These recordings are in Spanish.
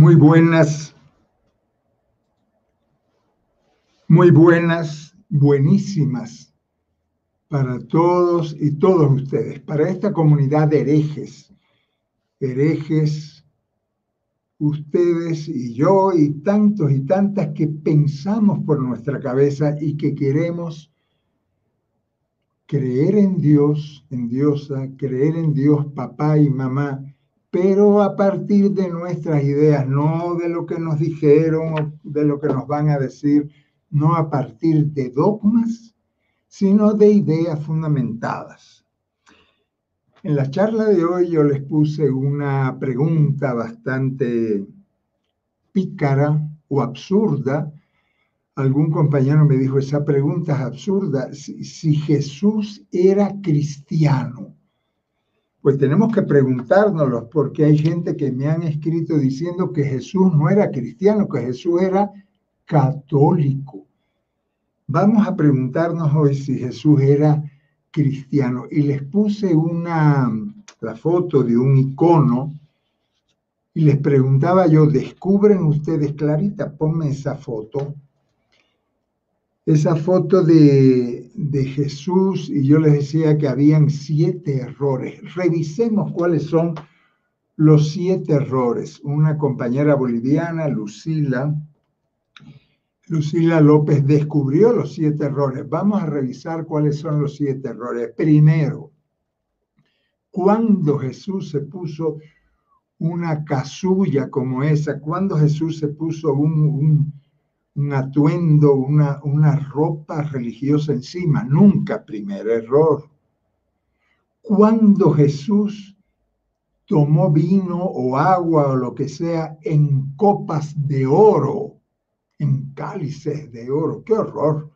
Muy buenas, muy buenas, buenísimas para todos y todos ustedes, para esta comunidad de herejes, herejes, ustedes y yo y tantos y tantas que pensamos por nuestra cabeza y que queremos creer en Dios, en Diosa, creer en Dios, papá y mamá, pero a partir de nuestras ideas, no de lo que nos dijeron, de lo que nos van a decir, no a partir de dogmas, sino de ideas fundamentadas. En la charla de hoy yo les puse una pregunta bastante pícara o absurda. Algún compañero me dijo, esa pregunta es absurda. Si, si Jesús era cristiano, pues tenemos que preguntárnoslo, porque hay gente que me han escrito diciendo que Jesús no era cristiano, que Jesús era católico. Vamos a preguntarnos hoy si Jesús era cristiano. Y les puse una, la foto de un icono y les preguntaba yo, ¿descubren ustedes, Clarita? Ponme esa foto esa foto de, Jesús y yo les decía que habían siete errores. Revisemos cuáles son los siete errores. Una compañera boliviana, Lucila, Lucila López descubrió los siete errores. Vamos a revisar cuáles son los siete errores. Primero, cuando Jesús se puso una casulla como esa, cuando Jesús se puso un un atuendo, una, una ropa religiosa encima. Nunca, primer error. Cuando Jesús tomó vino o agua o lo que sea en copas de oro, en cálices de oro. ¡Qué horror!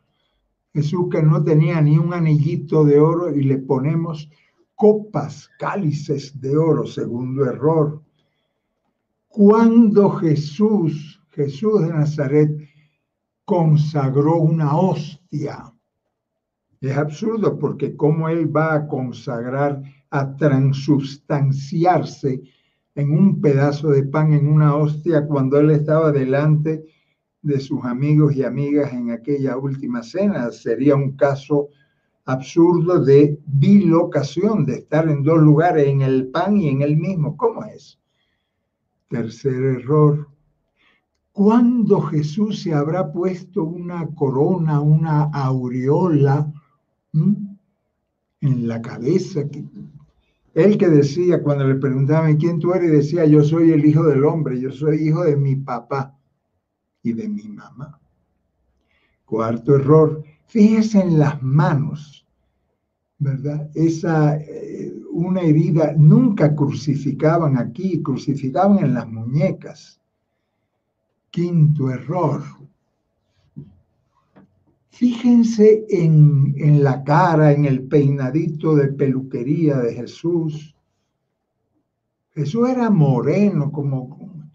Jesús que no tenía ni un anillito de oro y le ponemos copas, cálices de oro, segundo error. Cuando Jesús, Jesús de Nazaret, consagró una hostia. Es absurdo porque cómo él va a consagrar, a transubstanciarse en un pedazo de pan, en una hostia, cuando él estaba delante de sus amigos y amigas en aquella última cena. Sería un caso absurdo de bilocación, de estar en dos lugares, en el pan y en el mismo. ¿Cómo es? Tercer error, ¿Cuándo Jesús se habrá puesto una corona, una aureola en la cabeza? Él que decía, cuando le preguntaban quién tú eres, decía, yo soy el hijo del hombre, yo soy hijo de mi papá y de mi mamá. Cuarto error, fíjese en las manos, ¿verdad? Esa, eh, una herida, nunca crucificaban aquí, crucificaban en las muñecas Quinto error. Fíjense en, la cara, en el peinadito de peluquería de Jesús. Jesús era moreno, como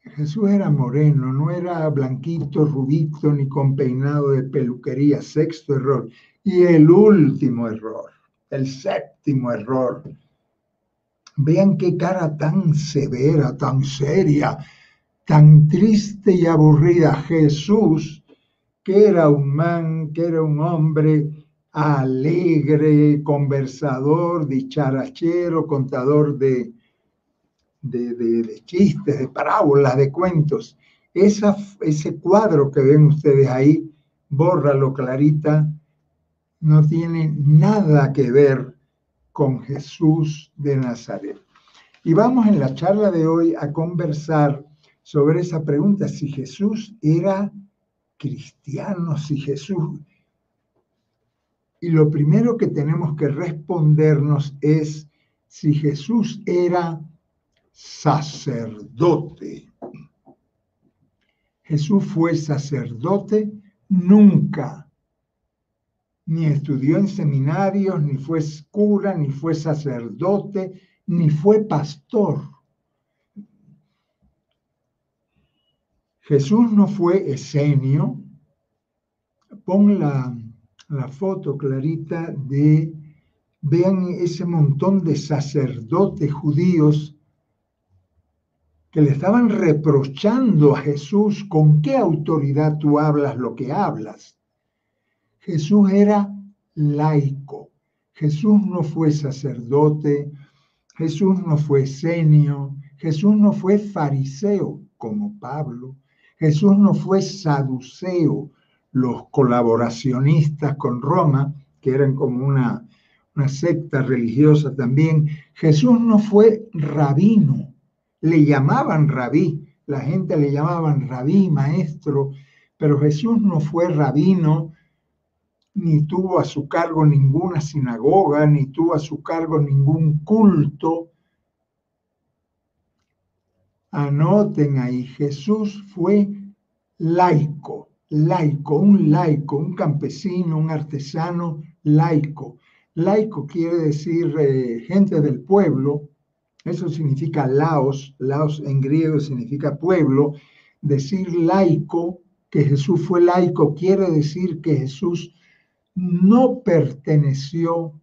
Jesús era moreno, no era blanquito, rubito, ni con peinado de peluquería. Sexto error. Y el último error, el séptimo error. Vean qué cara tan severa, tan seria tan triste y aburrida Jesús, que era un man, que era un hombre alegre, conversador, dicharachero, contador de, de, chistes, de parábolas, de cuentos. Esa, ese cuadro que ven ustedes ahí, bórralo clarita, no tiene nada que ver con Jesús de Nazaret. Y vamos en la charla de hoy a conversar sobre esa pregunta, si Jesús era cristiano, si Jesús... Y lo primero que tenemos que respondernos es si Jesús era sacerdote. Jesús fue sacerdote nunca, ni estudió en seminarios, ni fue cura, ni fue sacerdote, ni fue pastor. Jesús no fue esenio. Pon la, foto clarita de, vean ese montón de sacerdotes judíos que le estaban reprochando a Jesús con qué autoridad tú hablas lo que hablas. Jesús era laico. Jesús no fue sacerdote, Jesús no fue senio, Jesús no fue fariseo como Pablo, Jesús no fue saduceo, los colaboracionistas con Roma, que eran como una, una secta religiosa también. Jesús no fue rabino, le llamaban rabí, la gente le llamaban rabí, maestro, pero Jesús no fue rabino, ni tuvo a su cargo ninguna sinagoga, ni tuvo a su cargo ningún culto. Anoten ahí, Jesús fue laico, laico, un laico, un campesino, un artesano laico. Laico quiere decir eh, gente del pueblo, eso significa laos, laos en griego significa pueblo. Decir laico, que Jesús fue laico, quiere decir que Jesús no perteneció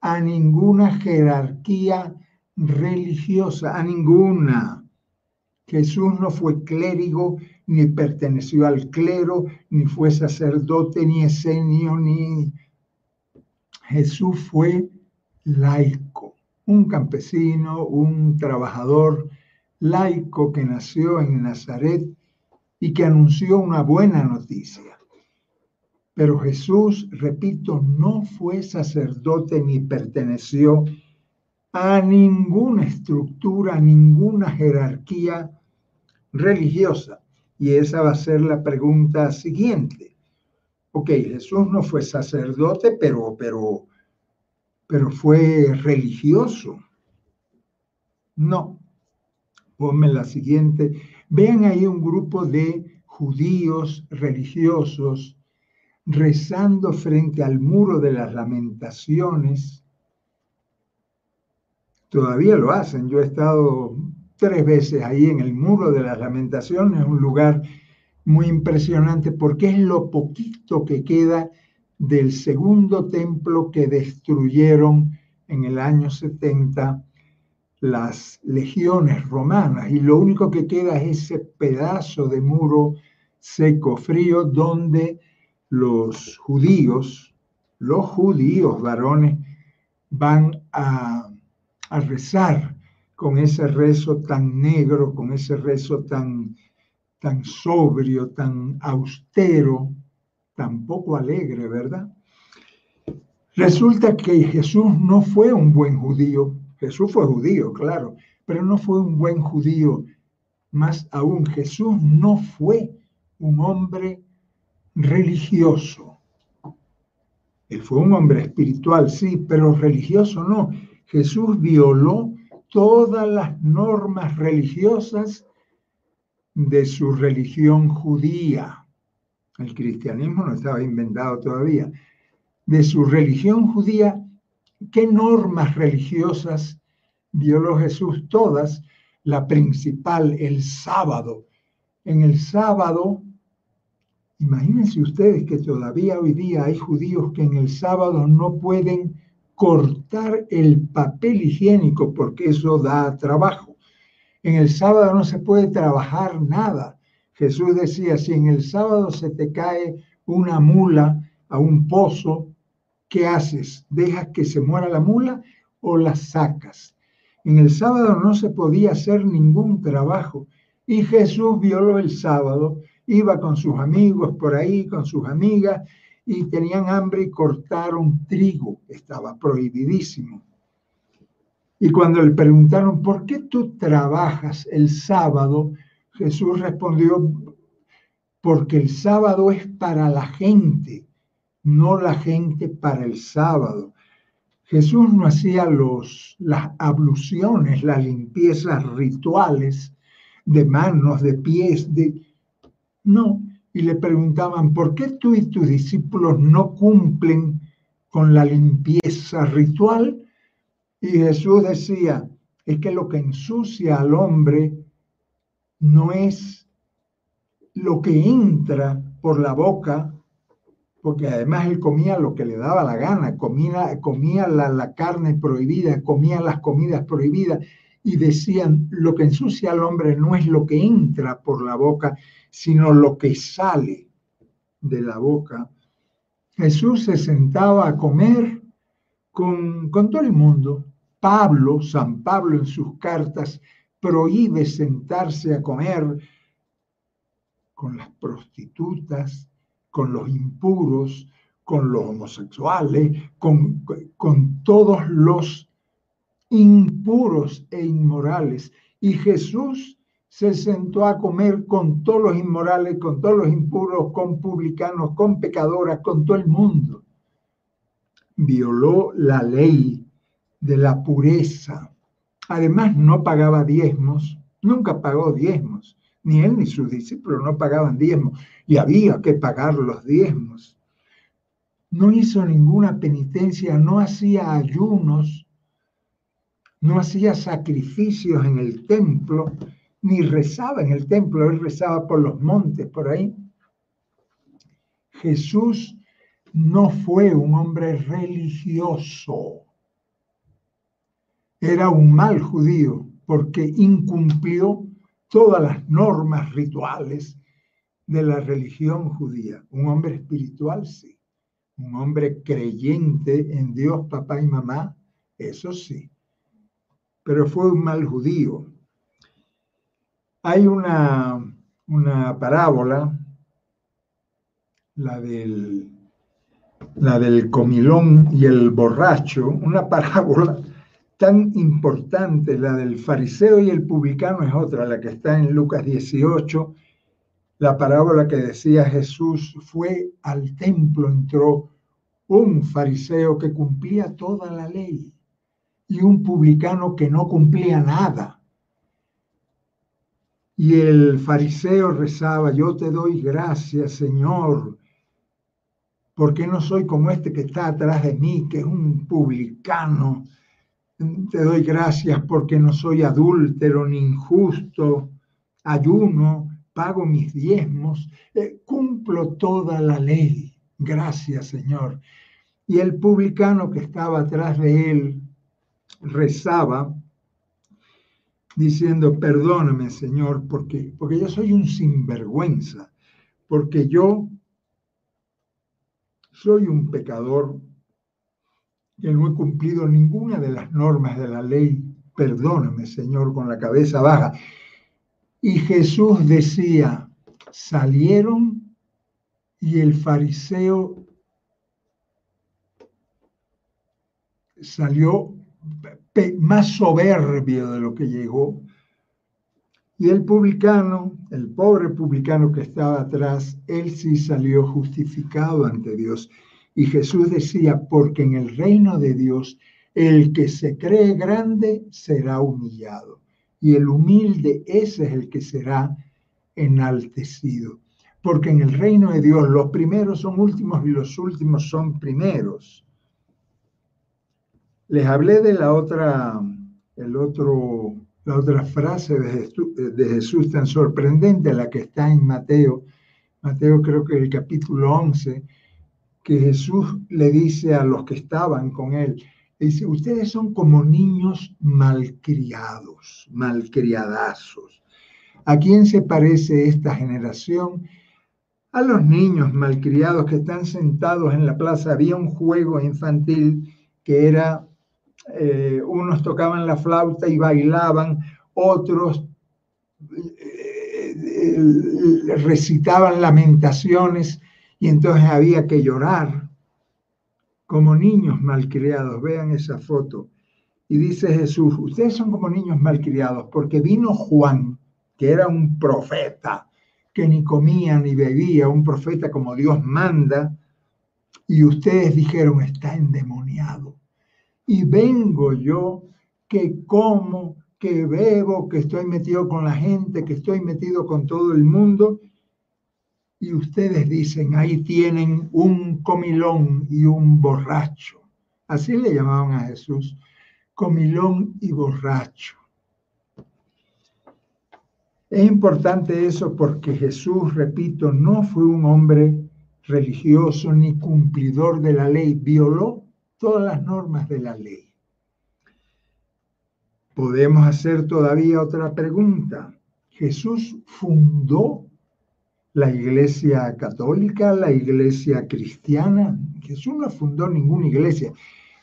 a ninguna jerarquía religiosa, a ninguna. Jesús no fue clérigo, ni perteneció al clero, ni fue sacerdote, ni esenio, ni... Jesús fue laico un campesino, un trabajador laico que nació en Nazaret y que anunció una buena noticia. Pero Jesús, repito, no fue sacerdote ni perteneció a ninguna estructura, a ninguna jerarquía religiosa. Y esa va a ser la pregunta siguiente. Ok, Jesús no fue sacerdote, pero, pero pero fue religioso. No. Ponme la siguiente. Vean ahí un grupo de judíos religiosos rezando frente al muro de las lamentaciones. Todavía lo hacen. Yo he estado tres veces ahí en el muro de las lamentaciones, un lugar muy impresionante porque es lo poquito que queda del segundo templo que destruyeron en el año 70 las legiones romanas. Y lo único que queda es ese pedazo de muro seco, frío, donde los judíos, los judíos varones, van a, a rezar con ese rezo tan negro, con ese rezo tan, tan sobrio, tan austero, tampoco alegre, ¿verdad? Resulta que Jesús no fue un buen judío. Jesús fue judío, claro, pero no fue un buen judío. Más aún, Jesús no fue un hombre religioso. Él fue un hombre espiritual, sí, pero religioso no. Jesús violó todas las normas religiosas de su religión judía el cristianismo no estaba inventado todavía, de su religión judía, ¿qué normas religiosas violó Jesús? Todas, la principal, el sábado. En el sábado, imagínense ustedes que todavía hoy día hay judíos que en el sábado no pueden cortar el papel higiénico porque eso da trabajo. En el sábado no se puede trabajar nada. Jesús decía, si en el sábado se te cae una mula a un pozo, ¿qué haces? ¿Dejas que se muera la mula o la sacas? En el sábado no se podía hacer ningún trabajo y Jesús violó el sábado, iba con sus amigos por ahí, con sus amigas y tenían hambre y cortaron trigo, estaba prohibidísimo. Y cuando le preguntaron, ¿por qué tú trabajas el sábado? Jesús respondió, porque el sábado es para la gente, no la gente para el sábado. Jesús no hacía los, las abluciones, las limpiezas rituales de manos, de pies, de... No, y le preguntaban, ¿por qué tú y tus discípulos no cumplen con la limpieza ritual? Y Jesús decía, es que lo que ensucia al hombre no es lo que entra por la boca, porque además él comía lo que le daba la gana, comía, comía la, la carne prohibida, comía las comidas prohibidas, y decían, lo que ensucia al hombre no es lo que entra por la boca, sino lo que sale de la boca. Jesús se sentaba a comer con, con todo el mundo. Pablo, San Pablo en sus cartas, prohíbe sentarse a comer con las prostitutas, con los impuros, con los homosexuales, con, con todos los impuros e inmorales. Y Jesús se sentó a comer con todos los inmorales, con todos los impuros, con publicanos, con pecadoras, con todo el mundo. Violó la ley de la pureza. Además, no pagaba diezmos, nunca pagó diezmos. Ni él ni sus discípulos no pagaban diezmos y había que pagar los diezmos. No hizo ninguna penitencia, no hacía ayunos, no hacía sacrificios en el templo, ni rezaba en el templo, él rezaba por los montes, por ahí. Jesús no fue un hombre religioso, era un mal judío porque incumplió todas las normas rituales de la religión judía. Un hombre espiritual, sí. Un hombre creyente en Dios, papá y mamá, eso sí pero fue un mal judío. Hay una, una parábola, la del, la del comilón y el borracho, una parábola tan importante, la del fariseo y el publicano es otra, la que está en Lucas 18, la parábola que decía Jesús, fue al templo, entró un fariseo que cumplía toda la ley y un publicano que no cumplía nada. Y el fariseo rezaba, yo te doy gracias, Señor, porque no soy como este que está atrás de mí, que es un publicano. Te doy gracias porque no soy adúltero ni injusto, ayuno, pago mis diezmos, eh, cumplo toda la ley. Gracias, Señor. Y el publicano que estaba atrás de él rezaba diciendo, perdóname Señor, porque, porque yo soy un sinvergüenza, porque yo soy un pecador que no he cumplido ninguna de las normas de la ley. Perdóname, Señor, con la cabeza baja. Y Jesús decía, salieron y el fariseo salió más soberbio de lo que llegó. Y el publicano, el pobre publicano que estaba atrás, él sí salió justificado ante Dios. Y Jesús decía, porque en el reino de Dios el que se cree grande será humillado. Y el humilde, ese es el que será enaltecido. Porque en el reino de Dios los primeros son últimos y los últimos son primeros. Les hablé de la otra, el otro, la otra frase de Jesús, tan sorprendente, la que está en Mateo, Mateo creo que el capítulo 11, que Jesús le dice a los que estaban con él, dice, ustedes son como niños malcriados, malcriadazos. ¿A quién se parece esta generación? A los niños malcriados que están sentados en la plaza. Había un juego infantil que era eh, unos tocaban la flauta y bailaban, otros eh, eh, recitaban lamentaciones y entonces había que llorar como niños malcriados. Vean esa foto. Y dice Jesús, ustedes son como niños malcriados porque vino Juan, que era un profeta, que ni comía ni bebía, un profeta como Dios manda, y ustedes dijeron, está endemoniado y vengo yo que como, que bebo, que estoy metido con la gente, que estoy metido con todo el mundo. Y ustedes dicen, ahí tienen un comilón y un borracho. Así le llamaban a Jesús, comilón y borracho. Es importante eso porque Jesús, repito, no fue un hombre religioso ni cumplidor de la ley, violó todas las normas de la ley. Podemos hacer todavía otra pregunta. Jesús fundó la iglesia católica, la iglesia cristiana. Jesús no fundó ninguna iglesia.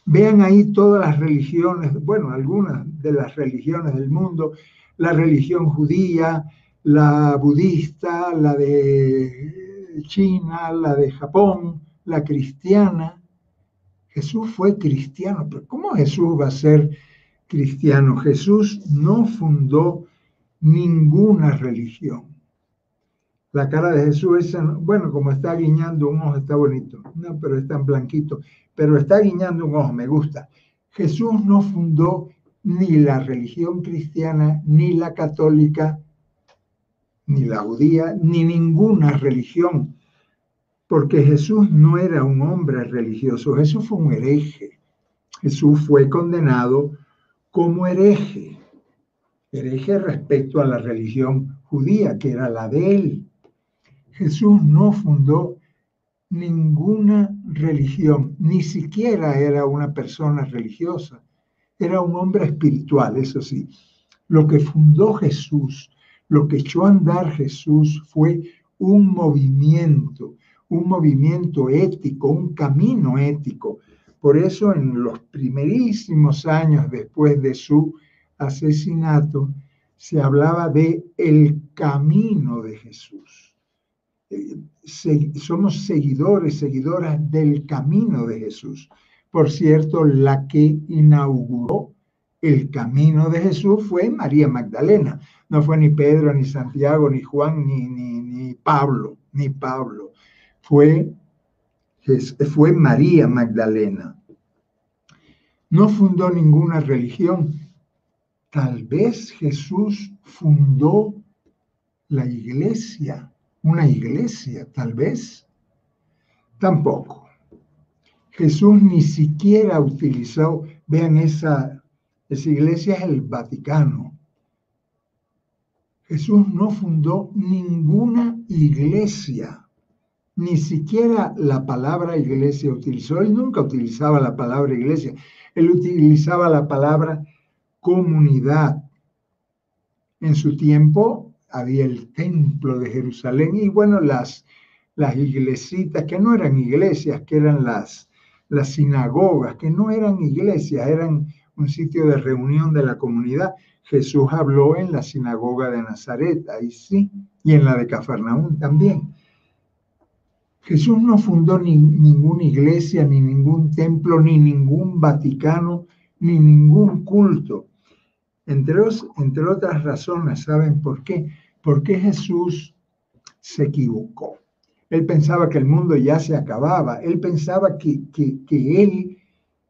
Vean ahí todas las religiones, bueno, algunas de las religiones del mundo, la religión judía, la budista, la de China, la de Japón, la cristiana. Jesús fue cristiano, pero ¿cómo Jesús va a ser cristiano? Jesús no fundó ninguna religión. La cara de Jesús es, bueno, como está guiñando un ojo, está bonito, no, pero es tan blanquito, pero está guiñando un ojo, me gusta. Jesús no fundó ni la religión cristiana, ni la católica, ni la judía, ni ninguna religión, porque Jesús no era un hombre religioso, Jesús fue un hereje. Jesús fue condenado como hereje, hereje respecto a la religión judía, que era la de él. Jesús no fundó ninguna religión, ni siquiera era una persona religiosa, era un hombre espiritual, eso sí. Lo que fundó Jesús, lo que echó a andar Jesús fue un movimiento, un movimiento ético, un camino ético. Por eso en los primerísimos años después de su asesinato se hablaba de el camino de Jesús. Eh, somos seguidores, seguidoras del camino de Jesús. Por cierto, la que inauguró el camino de Jesús fue María Magdalena. No fue ni Pedro, ni Santiago, ni Juan, ni, ni, Pablo, ni Pablo. Fue, fue María Magdalena. No fundó ninguna religión. Tal vez Jesús fundó la iglesia, una iglesia, tal vez. Tampoco. Jesús ni siquiera utilizó, vean esa, esa iglesia es el Vaticano. Jesús no fundó ninguna iglesia, ni siquiera la palabra iglesia utilizó. Él nunca utilizaba la palabra iglesia, él utilizaba la palabra comunidad. En su tiempo había el templo de Jerusalén y bueno, las, las iglesitas, que no eran iglesias, que eran las, las sinagogas, que no eran iglesias, eran un sitio de reunión de la comunidad. Jesús habló en la sinagoga de Nazaret, ahí sí, y en la de Cafarnaún también. Jesús no fundó ni, ninguna iglesia, ni ningún templo, ni ningún Vaticano, ni ningún culto. Entre, otras razones, ¿saben por qué? Porque Jesús se equivocó. Él pensaba que el mundo ya se acababa. Él pensaba que, él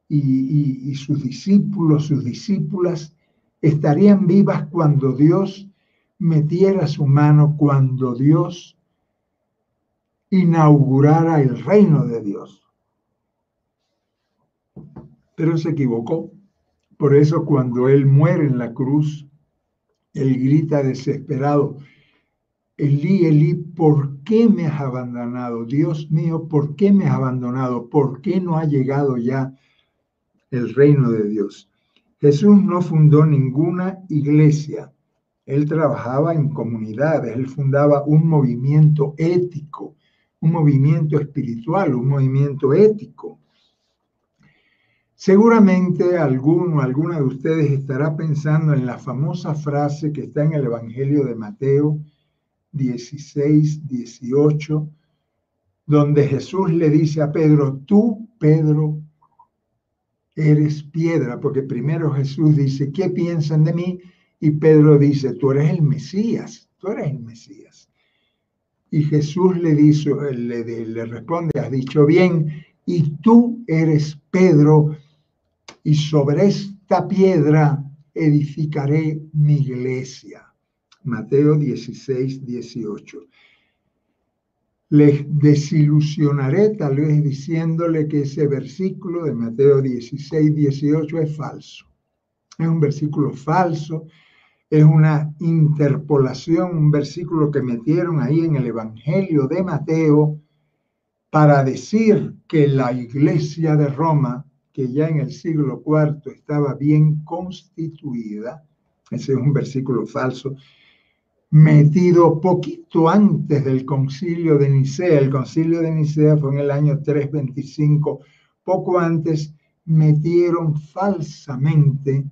y, y, sus discípulos, sus discípulas, estarían vivas cuando Dios metiera su mano, cuando Dios inaugurara el reino de Dios. Pero se equivocó. Por eso cuando Él muere en la cruz, Él grita desesperado, Elí, Elí, ¿por qué me has abandonado? Dios mío, ¿por qué me has abandonado? ¿Por qué no ha llegado ya el reino de Dios? Jesús no fundó ninguna iglesia. Él trabajaba en comunidades, él fundaba un movimiento ético, un movimiento espiritual, un movimiento ético. Seguramente alguno, alguna de ustedes estará pensando en la famosa frase que está en el Evangelio de Mateo, 16, 18, donde Jesús le dice a Pedro, tú, Pedro, eres piedra, porque primero Jesús dice, ¿qué piensan de mí? Y Pedro dice, tú eres el Mesías, tú eres el Mesías. Y Jesús le, dice, le, responde, has dicho bien, y tú eres Pedro, y sobre esta piedra edificaré mi iglesia. Mateo 16, 18. Les desilusionaré tal vez diciéndole que ese versículo de Mateo 16, 18 es falso. Es un versículo falso, es una interpolación, un versículo que metieron ahí en el Evangelio de Mateo para decir que la iglesia de Roma, que ya en el siglo IV estaba bien constituida, ese es un versículo falso, metido poquito antes del concilio de Nicea. El concilio de Nicea fue en el año 325. Poco antes metieron falsamente,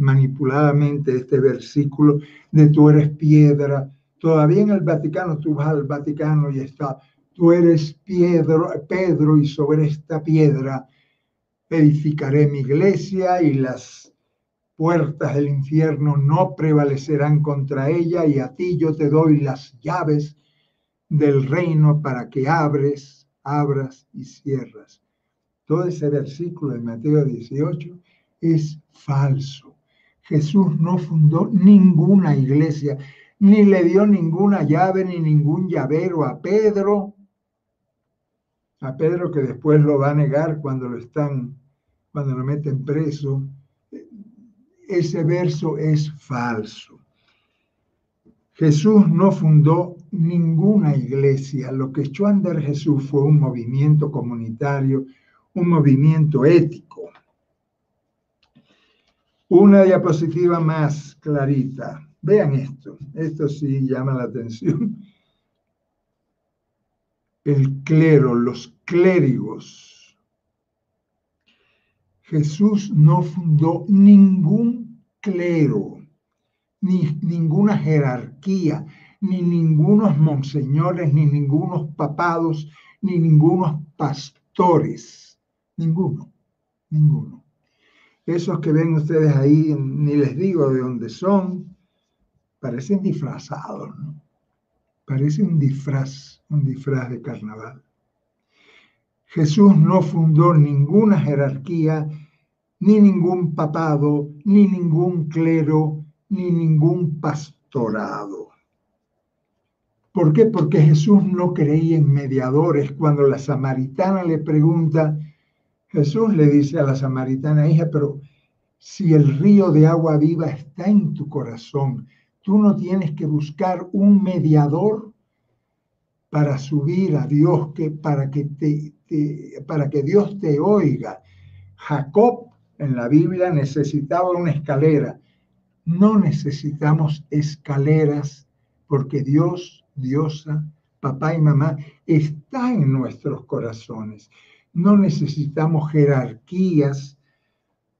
manipuladamente este versículo de tú eres piedra. Todavía en el Vaticano, tú vas al Vaticano y está, tú eres piedra, Pedro, y sobre esta piedra edificaré mi iglesia y las puertas del infierno no prevalecerán contra ella y a ti yo te doy las llaves del reino para que abres, abras y cierras. Todo ese versículo de Mateo 18 es falso. Jesús no fundó ninguna iglesia, ni le dio ninguna llave, ni ningún llavero a Pedro. A Pedro que después lo va a negar cuando lo están, cuando lo meten preso ese verso es falso. Jesús no fundó ninguna iglesia. Lo que echó a andar Jesús fue un movimiento comunitario, un movimiento ético. Una diapositiva más clarita. Vean esto. Esto sí llama la atención. El clero, los clérigos Jesús no fundó ningún clero, ni ninguna jerarquía, ni ningunos monseñores, ni ningunos papados, ni ningunos pastores. Ninguno, ninguno. Esos que ven ustedes ahí, ni les digo de dónde son, parecen disfrazados, ¿no? Parece un disfraz, un disfraz de carnaval. Jesús no fundó ninguna jerarquía, ni ningún papado, ni ningún clero, ni ningún pastorado. ¿Por qué? Porque Jesús no creía en mediadores. Cuando la samaritana le pregunta, Jesús le dice a la samaritana, hija, pero si el río de agua viva está en tu corazón, tú no tienes que buscar un mediador para subir a Dios, que, para, que te, para que Dios te oiga. Jacob en la Biblia necesitaba una escalera. No necesitamos escaleras porque Dios, Diosa, papá y mamá está en nuestros corazones. No necesitamos jerarquías,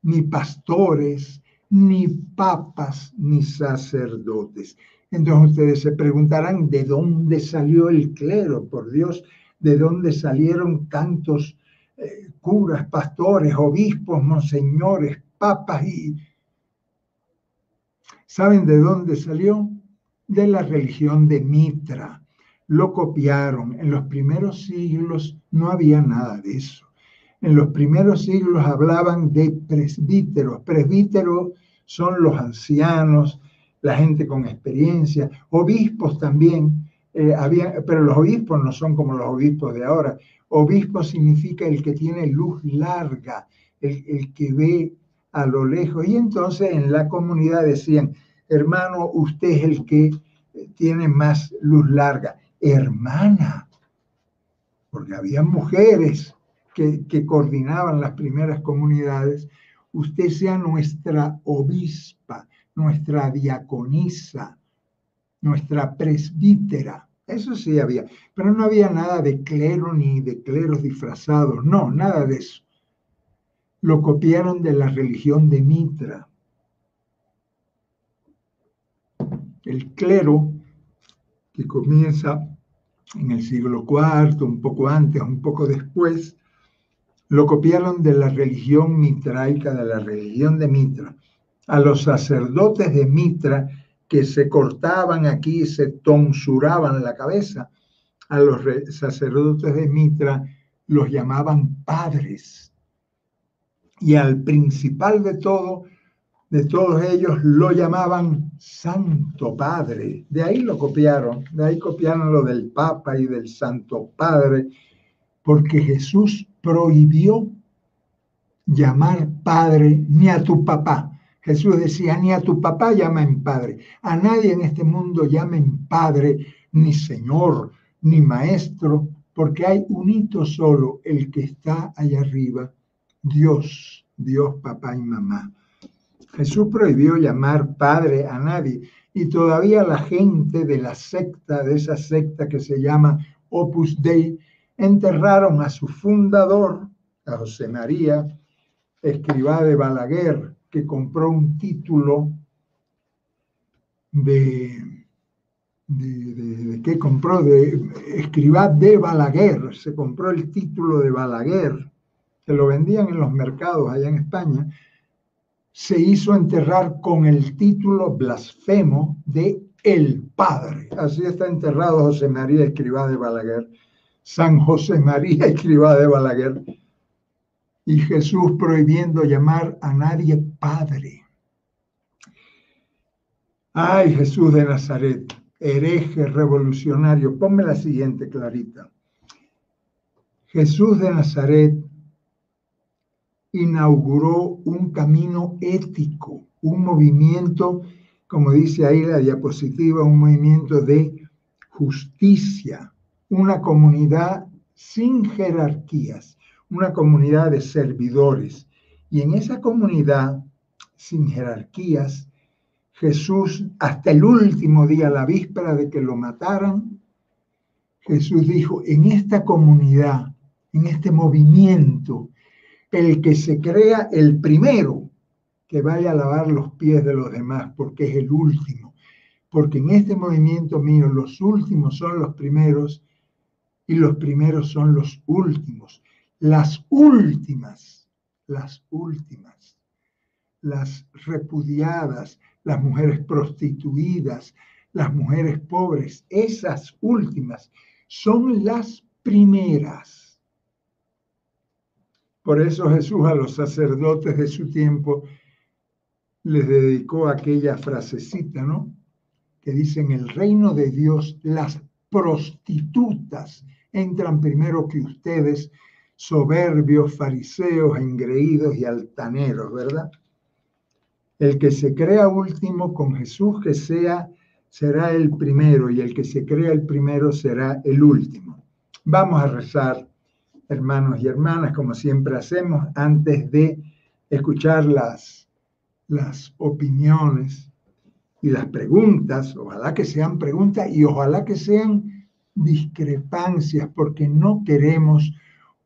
ni pastores, ni papas, ni sacerdotes. Entonces ustedes se preguntarán, ¿de dónde salió el clero? Por Dios, ¿de dónde salieron tantos eh, curas, pastores, obispos, monseñores, papas y... ¿Saben de dónde salió? De la religión de Mitra. Lo copiaron. En los primeros siglos no había nada de eso. En los primeros siglos hablaban de presbíteros. Presbíteros son los ancianos, la gente con experiencia, obispos también, eh, pero los obispos no son como los obispos de ahora. Obispo significa el que tiene luz larga, el, el que ve a lo lejos. Y entonces en la comunidad decían, hermano, usted es el que tiene más luz larga. Hermana, porque había mujeres que, coordinaban las primeras comunidades, usted sea nuestra obispa nuestra diaconisa, nuestra presbítera. Eso sí había, pero no había nada de clero ni de cleros disfrazados, no, nada de eso. Lo copiaron de la religión de Mitra. El clero, que comienza en el siglo IV, un poco antes, un poco después, lo copiaron de la religión mitraica, de la religión de Mitra a los sacerdotes de Mitra que se cortaban aquí se tonsuraban la cabeza. A los sacerdotes de Mitra los llamaban padres. Y al principal de todo, de todos ellos, lo llamaban Santo Padre. De ahí lo copiaron, de ahí copiaron lo del Papa y del Santo Padre, porque Jesús prohibió llamar Padre ni a tu papá Jesús decía, ni a tu papá llamen padre, a nadie en este mundo llamen padre, ni señor, ni maestro, porque hay un hito solo, el que está allá arriba, Dios, Dios papá y mamá. Jesús prohibió llamar padre a nadie. Y todavía la gente de la secta, de esa secta que se llama Opus Dei, enterraron a su fundador, a José María, escribá de Balaguer, que compró un título de, de, que compró de escribá de Balaguer, se compró el título de Balaguer, que lo vendían en los mercados allá en España, se hizo enterrar con el título blasfemo de El Padre. Así está enterrado José María Escribá de Balaguer, San José María Escribá de Balaguer, y Jesús prohibiendo llamar a nadie Padre. Ay, Jesús de Nazaret, hereje revolucionario. Ponme la siguiente, Clarita. Jesús de Nazaret inauguró un camino ético, un movimiento, como dice ahí la diapositiva, un movimiento de justicia, una comunidad sin jerarquías, una comunidad de servidores. Y en esa comunidad sin jerarquías, Jesús, hasta el último día, la víspera de que lo mataran, Jesús dijo, en esta comunidad, en este movimiento, el que se crea el primero que vaya a lavar los pies de los demás, porque es el último. Porque en este movimiento mío los últimos son los primeros y los primeros son los últimos. Las últimas, las últimas, las repudiadas, las mujeres prostituidas, las mujeres pobres, esas últimas son las primeras. Por eso Jesús a los sacerdotes de su tiempo les dedicó aquella frasecita, ¿no? Que dice, en el reino de Dios las prostitutas entran primero que ustedes, soberbios, fariseos, engreídos y altaneros, ¿verdad? El que se crea último con Jesús que sea, será el primero, y el que se crea el primero será el último. Vamos a rezar hermanos y hermanas, como siempre hacemos, antes de escuchar las, las opiniones y las preguntas, ojalá que sean preguntas y ojalá que sean discrepancias, porque no queremos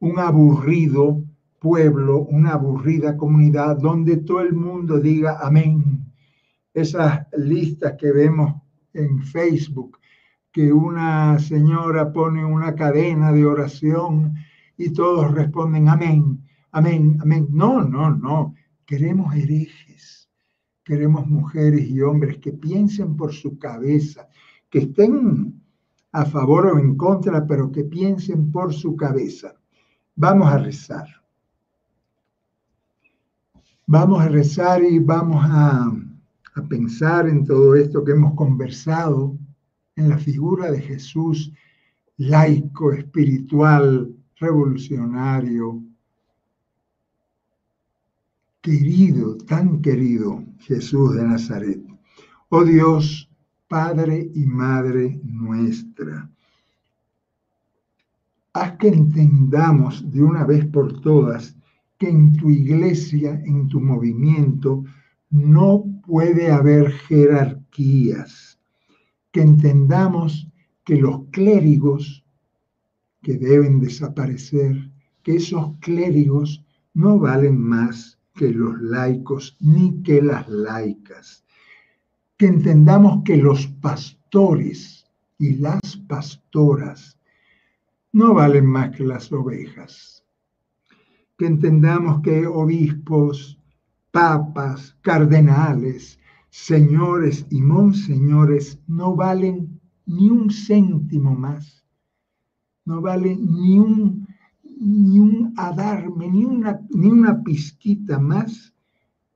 un aburrido pueblo, una aburrida comunidad donde todo el mundo diga amén. Esas listas que vemos en Facebook, que una señora pone una cadena de oración y todos responden amén, amén, amén. No, no, no. Queremos herejes, queremos mujeres y hombres que piensen por su cabeza, que estén a favor o en contra, pero que piensen por su cabeza. Vamos a rezar. Vamos a rezar y vamos a, pensar en todo esto que hemos conversado, en la figura de Jesús laico, espiritual, revolucionario, querido, tan querido Jesús de Nazaret. Oh Dios, Padre y Madre nuestra, haz que entendamos de una vez por todas que en tu iglesia, en tu movimiento, no puede haber jerarquías, que entendamos que los clérigos que deben desaparecer, que esos clérigos no valen más que los laicos ni que las laicas. Que entendamos que los pastores y las pastoras no valen más que las ovejas. Que entendamos que obispos, papas, cardenales, señores y monseñores no valen ni un céntimo más no vale ni un, ni un adarme, ni una, ni una pizquita más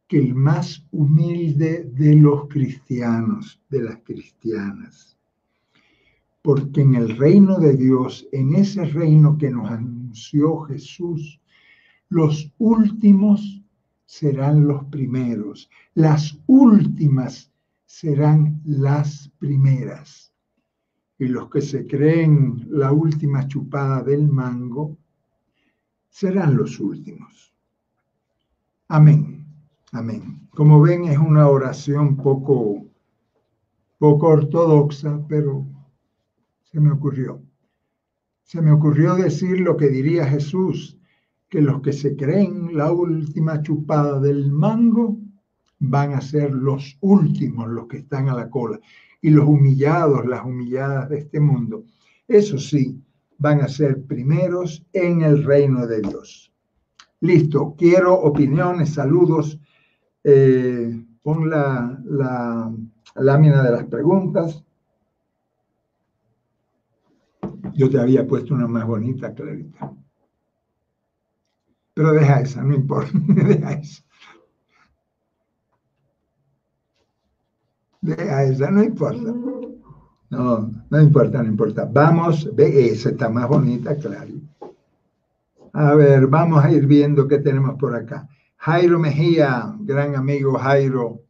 que el más humilde de los cristianos, de las cristianas. Porque en el reino de Dios, en ese reino que nos anunció Jesús, los últimos serán los primeros, las últimas serán las primeras y los que se creen la última chupada del mango serán los últimos. Amén. Amén. Como ven, es una oración poco, poco ortodoxa, pero se me ocurrió. Se me ocurrió decir lo que diría Jesús, que los que se creen la última chupada del mango van a ser los últimos, los que están a la cola. Y los humillados, las humilladas de este mundo, eso sí, van a ser primeros en el reino de Dios. Listo, quiero opiniones, saludos. Eh, pon la, la lámina de las preguntas. Yo te había puesto una más bonita, Clarita. Pero deja esa, no importa, deja esa. Deja esa, no importa. No, no importa, no importa. Vamos, ve, esa está más bonita, claro. A ver, vamos a ir viendo qué tenemos por acá. Jairo Mejía, gran amigo Jairo,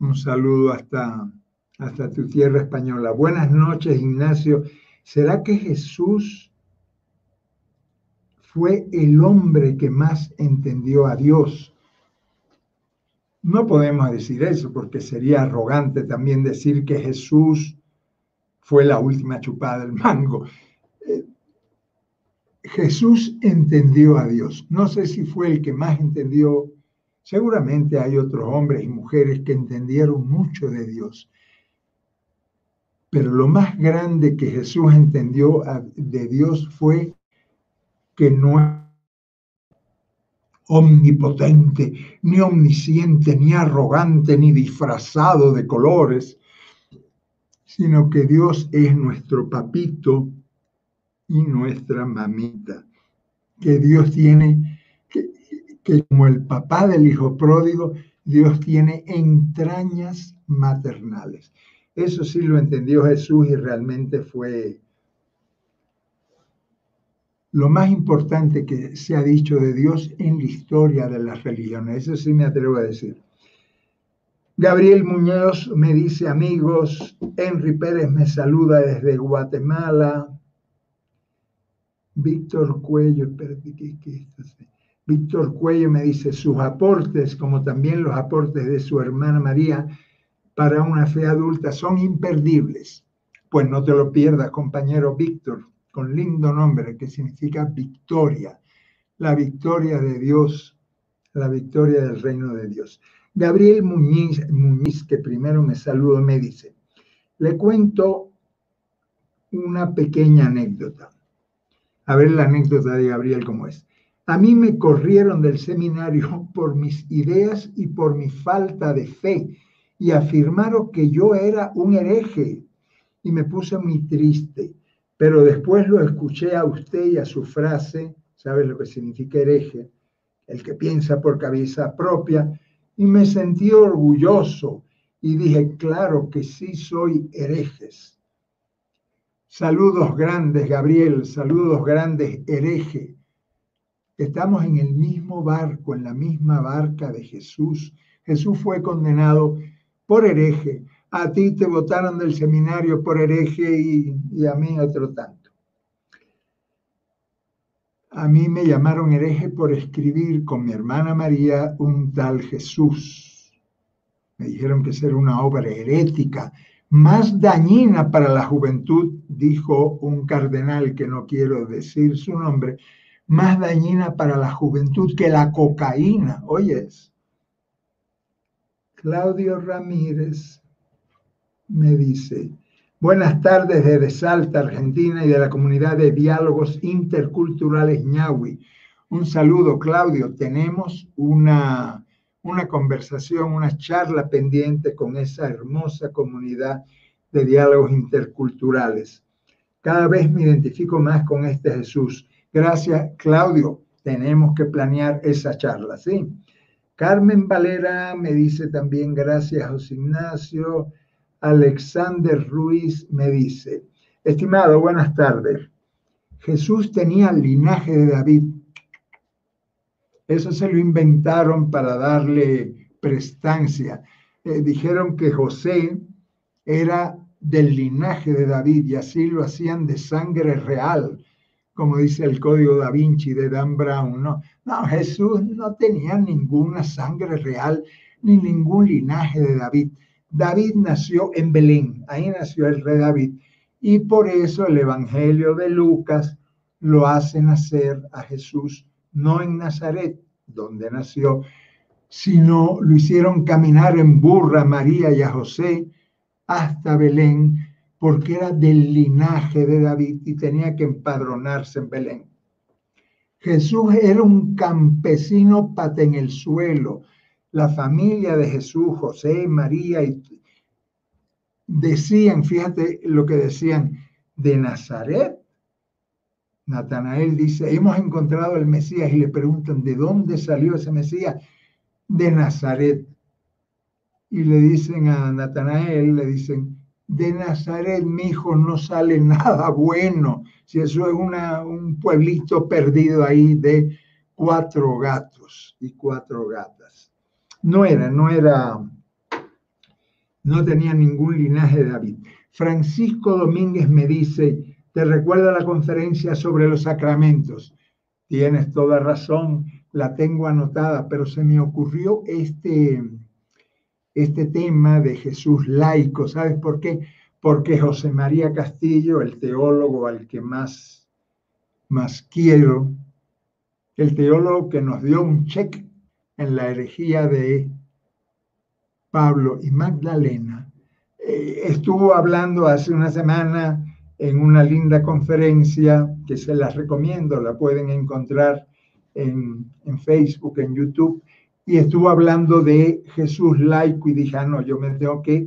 un saludo hasta, hasta tu tierra española. Buenas noches, Ignacio. ¿Será que Jesús fue el hombre que más entendió a Dios? No podemos decir eso porque sería arrogante también decir que Jesús fue la última chupada del mango. Eh, Jesús entendió a Dios. No sé si fue el que más entendió. Seguramente hay otros hombres y mujeres que entendieron mucho de Dios. Pero lo más grande que Jesús entendió de Dios fue que no omnipotente, ni omnisciente, ni arrogante, ni disfrazado de colores, sino que Dios es nuestro papito y nuestra mamita, que Dios tiene, que, como el papá del hijo pródigo, Dios tiene entrañas maternales. Eso sí lo entendió Jesús y realmente fue lo más importante que se ha dicho de Dios en la historia de las religiones. Eso sí me atrevo a decir. Gabriel Muñoz me dice amigos, Henry Pérez me saluda desde Guatemala, Víctor Cuello, Víctor Cuello me dice sus aportes, como también los aportes de su hermana María para una fe adulta, son imperdibles. Pues no te lo pierdas, compañero Víctor, con lindo nombre que significa victoria, la victoria de Dios, la victoria del reino de Dios. Gabriel Muñiz, Muñiz, que primero me saludo, me dice, le cuento una pequeña anécdota. A ver la anécdota de Gabriel cómo es. A mí me corrieron del seminario por mis ideas y por mi falta de fe y afirmaron que yo era un hereje y me puse muy triste. Pero después lo escuché a usted y a su frase, ¿sabes lo que significa hereje? El que piensa por cabeza propia y me sentí orgulloso y dije, claro que sí soy herejes. Saludos grandes, Gabriel, saludos grandes, hereje. Estamos en el mismo barco, en la misma barca de Jesús. Jesús fue condenado por hereje. A ti te votaron del seminario por hereje y, a mí otro tanto. A mí me llamaron hereje por escribir con mi hermana María un tal Jesús. Me dijeron que era una obra herética, más dañina para la juventud, dijo un cardenal que no quiero decir su nombre, más dañina para la juventud que la cocaína. Oyes. Claudio Ramírez me dice, Buenas tardes desde Salta, Argentina y de la comunidad de diálogos interculturales ñahui. Un saludo, Claudio. Tenemos una, una conversación, una charla pendiente con esa hermosa comunidad de diálogos interculturales. Cada vez me identifico más con este Jesús. Gracias, Claudio. Tenemos que planear esa charla, ¿sí? Carmen Valera me dice también gracias, José Ignacio. Alexander Ruiz me dice, estimado, buenas tardes. Jesús tenía el linaje de David. Eso se lo inventaron para darle prestancia. Eh, dijeron que José era del linaje de David y así lo hacían de sangre real, como dice el código da Vinci de Dan Brown. No, no, Jesús no tenía ninguna sangre real ni ningún linaje de David. David nació en Belén, ahí nació el rey David. Y por eso el Evangelio de Lucas lo hace nacer a Jesús, no en Nazaret, donde nació, sino lo hicieron caminar en burra a María y a José hasta Belén, porque era del linaje de David y tenía que empadronarse en Belén. Jesús era un campesino pata en el suelo. La familia de Jesús, José, María, y decían, fíjate lo que decían, de Nazaret. Natanael dice, hemos encontrado el Mesías y le preguntan, ¿de dónde salió ese Mesías? De Nazaret. Y le dicen a Natanael, le dicen, de Nazaret, mi hijo, no sale nada bueno. Si eso es una, un pueblito perdido ahí de cuatro gatos y cuatro gatas. No era, no era, no tenía ningún linaje de David. Francisco Domínguez me dice, te recuerda la conferencia sobre los sacramentos. Tienes toda razón, la tengo anotada, pero se me ocurrió este, este tema de Jesús laico. ¿Sabes por qué? Porque José María Castillo, el teólogo al que más, más quiero, el teólogo que nos dio un cheque en la herejía de Pablo y Magdalena, eh, estuvo hablando hace una semana en una linda conferencia que se las recomiendo, la pueden encontrar en, en Facebook, en YouTube, y estuvo hablando de Jesús laico y dije, ah, no, yo me tengo que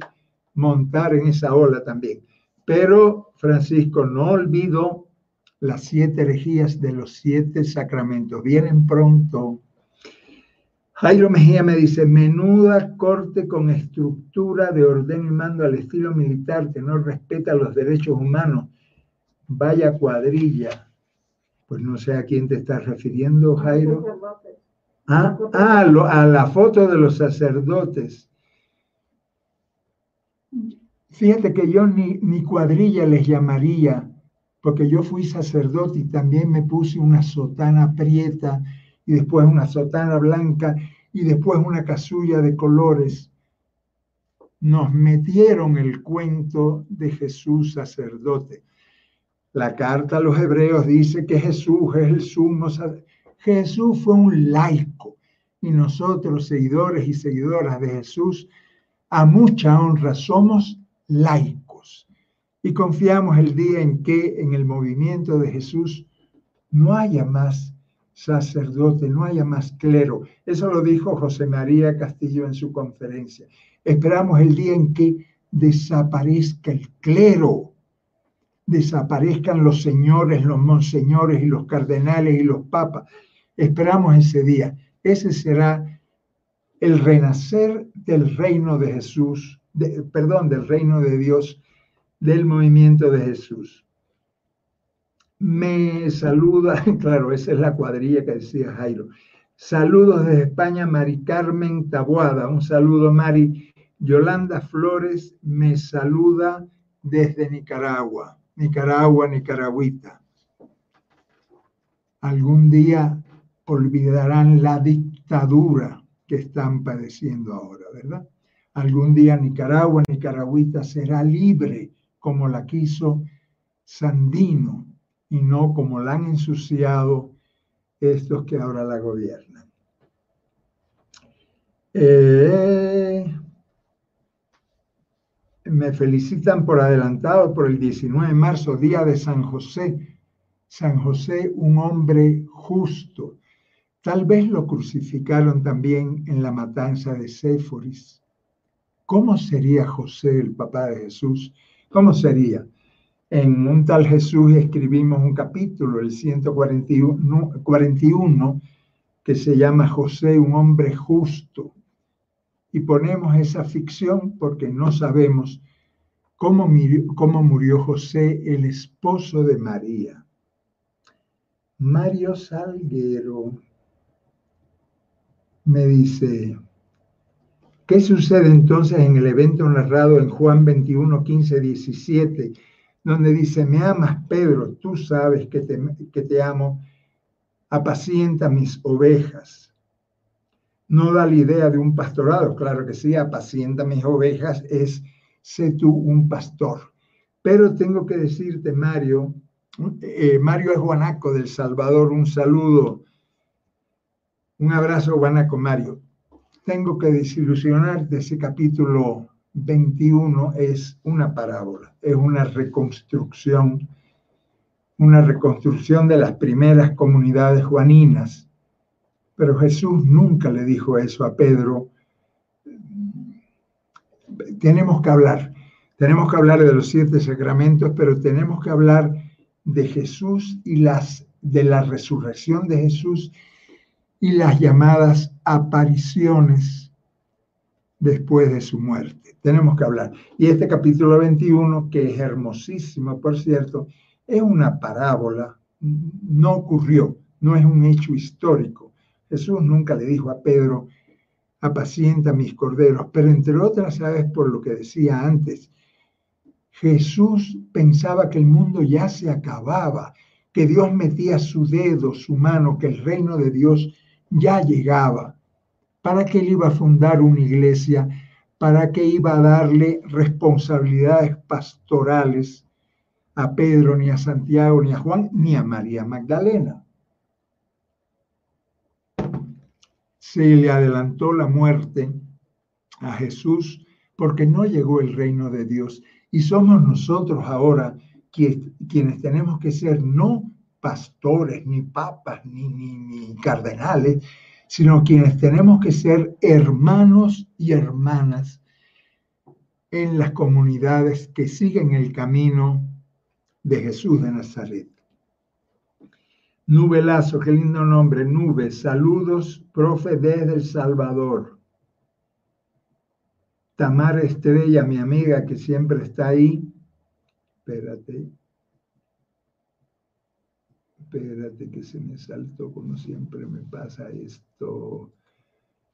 montar en esa ola también. Pero Francisco no olvidó las siete herejías de los siete sacramentos. Vienen pronto. Jairo Mejía me dice, menuda corte con estructura de orden y mando al estilo militar que no respeta los derechos humanos. Vaya cuadrilla. Pues no sé a quién te estás refiriendo, Jairo. Ah, ah a la foto de los sacerdotes. Fíjate que yo ni, ni cuadrilla les llamaría, porque yo fui sacerdote y también me puse una sotana prieta y después una sotana blanca y después una casulla de colores. Nos metieron el cuento de Jesús sacerdote. La carta a los hebreos dice que Jesús es el sumo sacerdote Jesús fue un laico y nosotros, seguidores y seguidoras de Jesús, a mucha honra somos laicos y confiamos el día en que en el movimiento de Jesús no haya más sacerdote, no haya más clero. Eso lo dijo José María Castillo en su conferencia. Esperamos el día en que desaparezca el clero, desaparezcan los señores, los monseñores y los cardenales y los papas, Esperamos ese día. Ese será el renacer del reino de Jesús, perdón, del reino de Dios, del movimiento de Jesús. Me saluda, claro, esa es la cuadrilla que decía Jairo. Saludos desde España, Mari Carmen Tabuada. Un saludo, Mari. Yolanda Flores me saluda desde Nicaragua. Nicaragua, Nicaragüita. Algún día olvidarán la dictadura que están padeciendo ahora, ¿verdad? Algún día Nicaragua, Nicaragüita será libre como la quiso Sandino y no como la han ensuciado estos que ahora la gobiernan. Eh, me felicitan por adelantado por el 19 de marzo, día de San José. San José, un hombre justo, Tal vez lo crucificaron también en la matanza de Séforis. ¿Cómo sería José, el papá de Jesús? ¿Cómo sería? En un tal Jesús escribimos un capítulo, el 141, que se llama José, un hombre justo. Y ponemos esa ficción porque no sabemos cómo murió, cómo murió José, el esposo de María. Mario Salguero me dice, ¿qué sucede entonces en el evento narrado en Juan 21, 15, 17, donde dice, me amas, Pedro, tú sabes que te, que te amo, apacienta mis ovejas. No da la idea de un pastorado, claro que sí, apacienta mis ovejas es, sé tú un pastor. Pero tengo que decirte, Mario, eh, Mario es Guanaco del Salvador, un saludo, un abrazo Guanaco, Mario. Tengo que desilusionarte, ese capítulo 21 es una parábola, es una reconstrucción, una reconstrucción de las primeras comunidades juaninas. Pero Jesús nunca le dijo eso a Pedro. Tenemos que hablar, tenemos que hablar de los siete sacramentos, pero tenemos que hablar de Jesús y las de la resurrección de Jesús y las llamadas apariciones después de su muerte. Tenemos que hablar. Y este capítulo 21, que es hermosísimo, por cierto, es una parábola, no ocurrió, no es un hecho histórico. Jesús nunca le dijo a Pedro, apacienta mis corderos, pero entre otras, sabes, por lo que decía antes, Jesús pensaba que el mundo ya se acababa, que Dios metía su dedo, su mano, que el reino de Dios ya llegaba ¿Para qué él iba a fundar una iglesia? ¿Para qué iba a darle responsabilidades pastorales a Pedro, ni a Santiago, ni a Juan, ni a María Magdalena? Se le adelantó la muerte a Jesús porque no llegó el reino de Dios. Y somos nosotros ahora quienes tenemos que ser no pastores, ni papas, ni, ni, ni cardenales, sino quienes tenemos que ser hermanos y hermanas en las comunidades que siguen el camino de Jesús de Nazaret. Nubelazo, qué lindo nombre, Nube, saludos, profe desde El Salvador. Tamara Estrella, mi amiga que siempre está ahí. Espérate. Espérate que se me saltó, como siempre me pasa esto.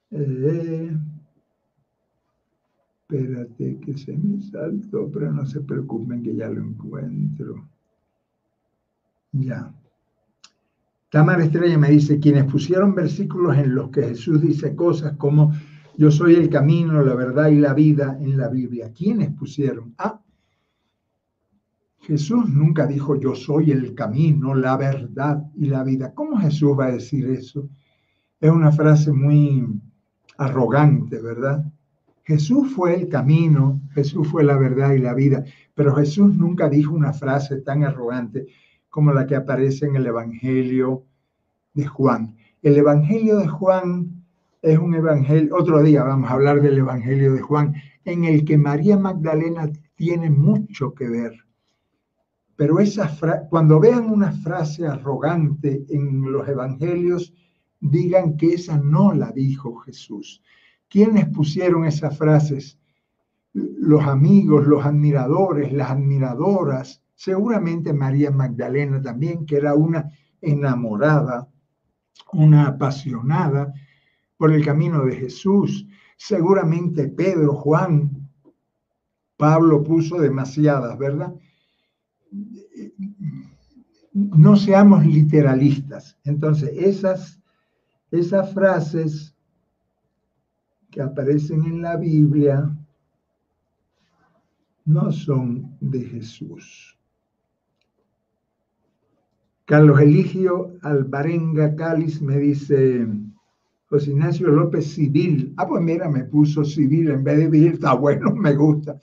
Eh, espérate que se me saltó, pero no se preocupen que ya lo encuentro. Ya. Tamar Estrella me dice, quienes pusieron versículos en los que Jesús dice cosas como yo soy el camino, la verdad y la vida en la Biblia. ¿Quiénes pusieron? Ah, Jesús nunca dijo yo soy el camino, la verdad y la vida. ¿Cómo Jesús va a decir eso? Es una frase muy arrogante, ¿verdad? Jesús fue el camino, Jesús fue la verdad y la vida, pero Jesús nunca dijo una frase tan arrogante como la que aparece en el Evangelio de Juan. El Evangelio de Juan es un evangelio, otro día vamos a hablar del Evangelio de Juan, en el que María Magdalena tiene mucho que ver pero cuando vean una frase arrogante en los evangelios, digan que esa no la dijo Jesús. ¿Quiénes pusieron esas frases? Los amigos, los admiradores, las admiradoras, seguramente María Magdalena también, que era una enamorada, una apasionada por el camino de Jesús. Seguramente Pedro, Juan, Pablo puso demasiadas, ¿verdad? No seamos literalistas. Entonces, esas, esas frases que aparecen en la Biblia no son de Jesús. Carlos Eligio Alvarenga Cáliz me dice, José Ignacio López Civil. Ah, pues mira, me puso civil en vez de vivir, está bueno, me gusta.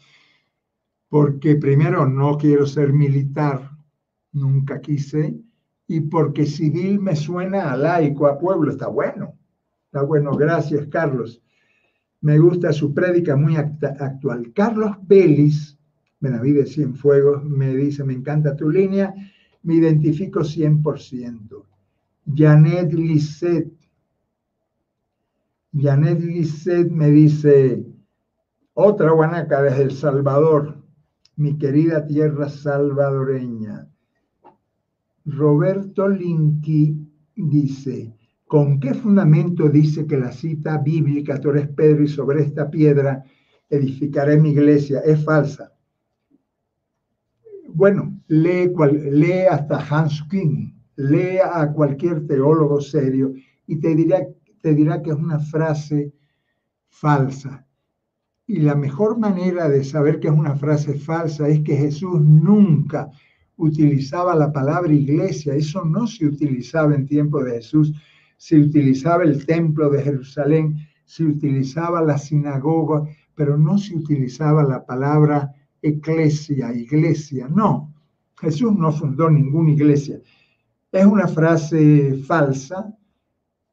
Porque primero no quiero ser militar, nunca quise, y porque civil me suena a laico, a pueblo, está bueno. Está bueno, gracias Carlos. Me gusta su prédica muy actual. Carlos Vélez, Benavides Cienfuegos, me dice, me encanta tu línea, me identifico 100%. Janet Lisset. Janet Lisset me dice, otra guanaca desde El Salvador, mi querida tierra salvadoreña. Roberto Linky dice, ¿con qué fundamento dice que la cita bíblica, tú eres Pedro y sobre esta piedra edificaré mi iglesia? Es falsa. bueno, lee, lee hasta Hans King, lee a cualquier teólogo serio y te dirá, te dirá que es una frase falsa. Y la mejor manera de saber que es una frase falsa es que Jesús nunca utilizaba la palabra iglesia. Eso no se utilizaba en tiempo de Jesús. Se utilizaba el templo de Jerusalén, se utilizaba la sinagoga, pero no se utilizaba la palabra eclesia, iglesia. No, Jesús no fundó ninguna iglesia. Es una frase falsa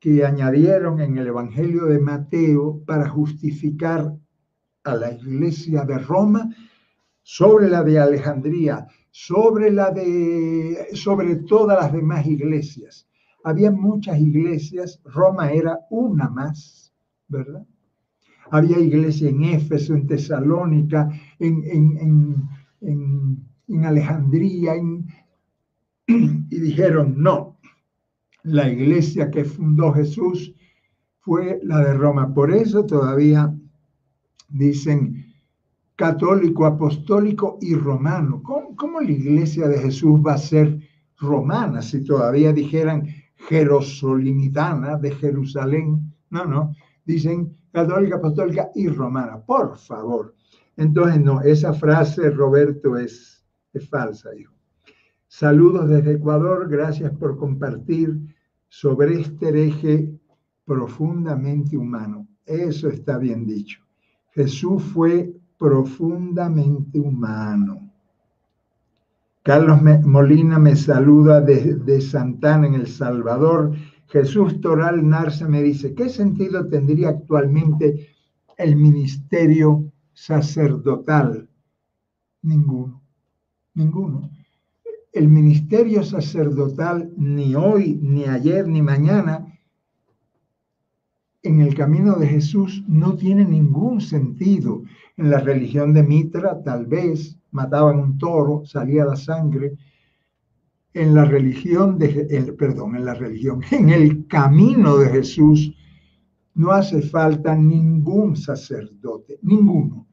que añadieron en el Evangelio de Mateo para justificar a la iglesia de Roma sobre la de Alejandría, sobre la de sobre todas las demás iglesias. Había muchas iglesias, Roma era una más, ¿verdad? Había iglesia en Éfeso, en Tesalónica, en, en, en, en Alejandría, y dijeron, no, la iglesia que fundó Jesús fue la de Roma. Por eso todavía dicen católico, apostólico y romano. ¿Cómo, la iglesia de Jesús va a ser romana si todavía dijeran jerosolimitana de Jerusalén? No, no, dicen católica, apostólica y romana. Por favor. Entonces, no, esa frase, Roberto, es, es falsa, hijo. Saludos desde Ecuador, gracias por compartir sobre este hereje profundamente humano. Eso está bien dicho. Jesús fue profundamente humano. Carlos Molina me saluda desde Santana, en El Salvador. Jesús Toral Narza me dice, ¿qué sentido tendría actualmente el ministerio sacerdotal? Ninguno, ninguno. El ministerio sacerdotal ni hoy, ni ayer, ni mañana en el camino de Jesús no tiene ningún sentido. En la religión de Mitra, tal vez mataban un toro, salía la sangre. En la religión de, el, perdón, en la religión, en el camino de Jesús, no hace falta ningún sacerdote, ninguno.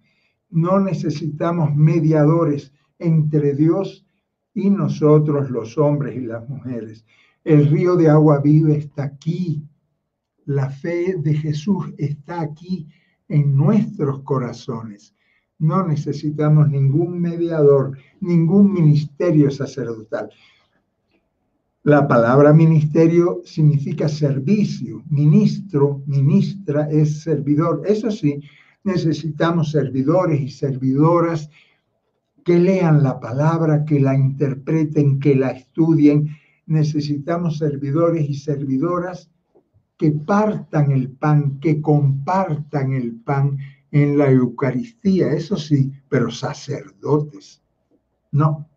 No necesitamos mediadores entre Dios y nosotros, los hombres y las mujeres. El río de agua viva está aquí, la fe de Jesús está aquí en nuestros corazones. No necesitamos ningún mediador, ningún ministerio sacerdotal. La palabra ministerio significa servicio. Ministro, ministra es servidor. Eso sí, necesitamos servidores y servidoras que lean la palabra, que la interpreten, que la estudien. Necesitamos servidores y servidoras que partan el pan, que compartan el pan en la Eucaristía, eso sí, pero sacerdotes, no.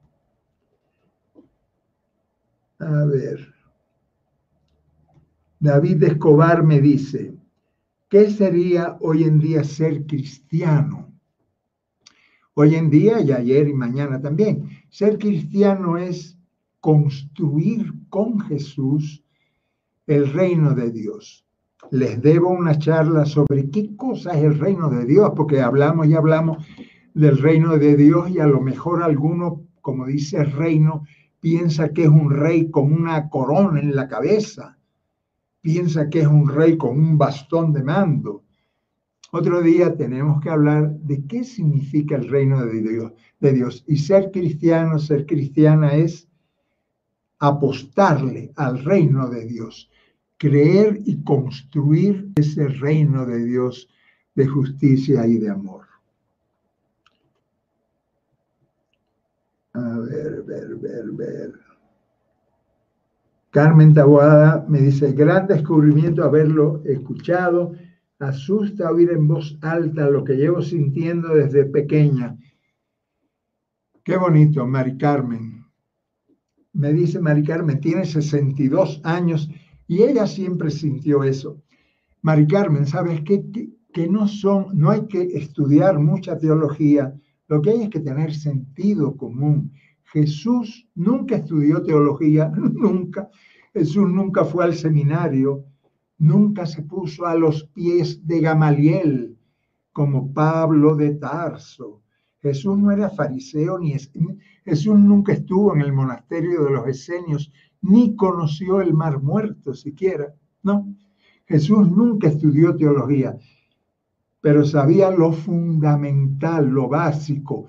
A ver. David Escobar me dice, ¿qué sería hoy en día ser cristiano? Hoy en día y ayer y mañana también. Ser cristiano es construir con Jesús el reino de Dios. Les debo una charla sobre qué cosa es el reino de Dios, porque hablamos y hablamos del reino de Dios y a lo mejor alguno, como dice reino, piensa que es un rey con una corona en la cabeza, piensa que es un rey con un bastón de mando. Otro día tenemos que hablar de qué significa el reino de Dios, de Dios. Y ser cristiano, ser cristiana es apostarle al reino de Dios creer y construir ese reino de Dios de justicia y de amor. A ver, ver, ver, ver. Carmen Taboada me dice, gran descubrimiento haberlo escuchado. Asusta oír en voz alta lo que llevo sintiendo desde pequeña. Qué bonito, Mari Carmen. Me dice Mari Carmen, tiene 62 años y ella siempre sintió eso. Mari Carmen, ¿sabes qué? Que, no son, no hay que estudiar mucha teología, lo que hay es que tener sentido común. Jesús nunca estudió teología, nunca. Jesús nunca fue al seminario, nunca se puso a los pies de Gamaliel como Pablo de Tarso. Jesús no era fariseo ni Jesús nunca estuvo en el monasterio de los esenios ni conoció el mar muerto siquiera. No, Jesús nunca estudió teología, pero sabía lo fundamental, lo básico,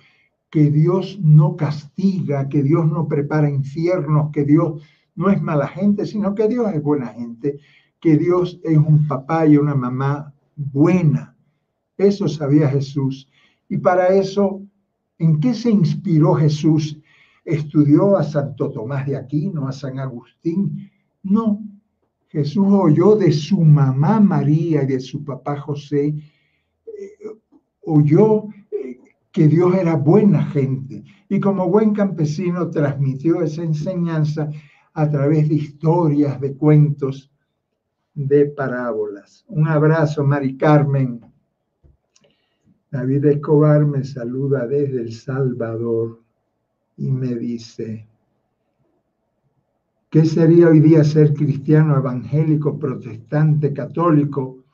que Dios no castiga, que Dios no prepara infiernos, que Dios no es mala gente, sino que Dios es buena gente, que Dios es un papá y una mamá buena. Eso sabía Jesús. Y para eso, ¿en qué se inspiró Jesús? ¿Estudió a Santo Tomás de Aquino, a San Agustín? No. Jesús oyó de su mamá María y de su papá José, eh, oyó eh, que Dios era buena gente y como buen campesino transmitió esa enseñanza a través de historias, de cuentos, de parábolas. Un abrazo, Mari Carmen. David Escobar me saluda desde El Salvador y me dice, ¿qué sería hoy día ser cristiano, evangélico, protestante, católico?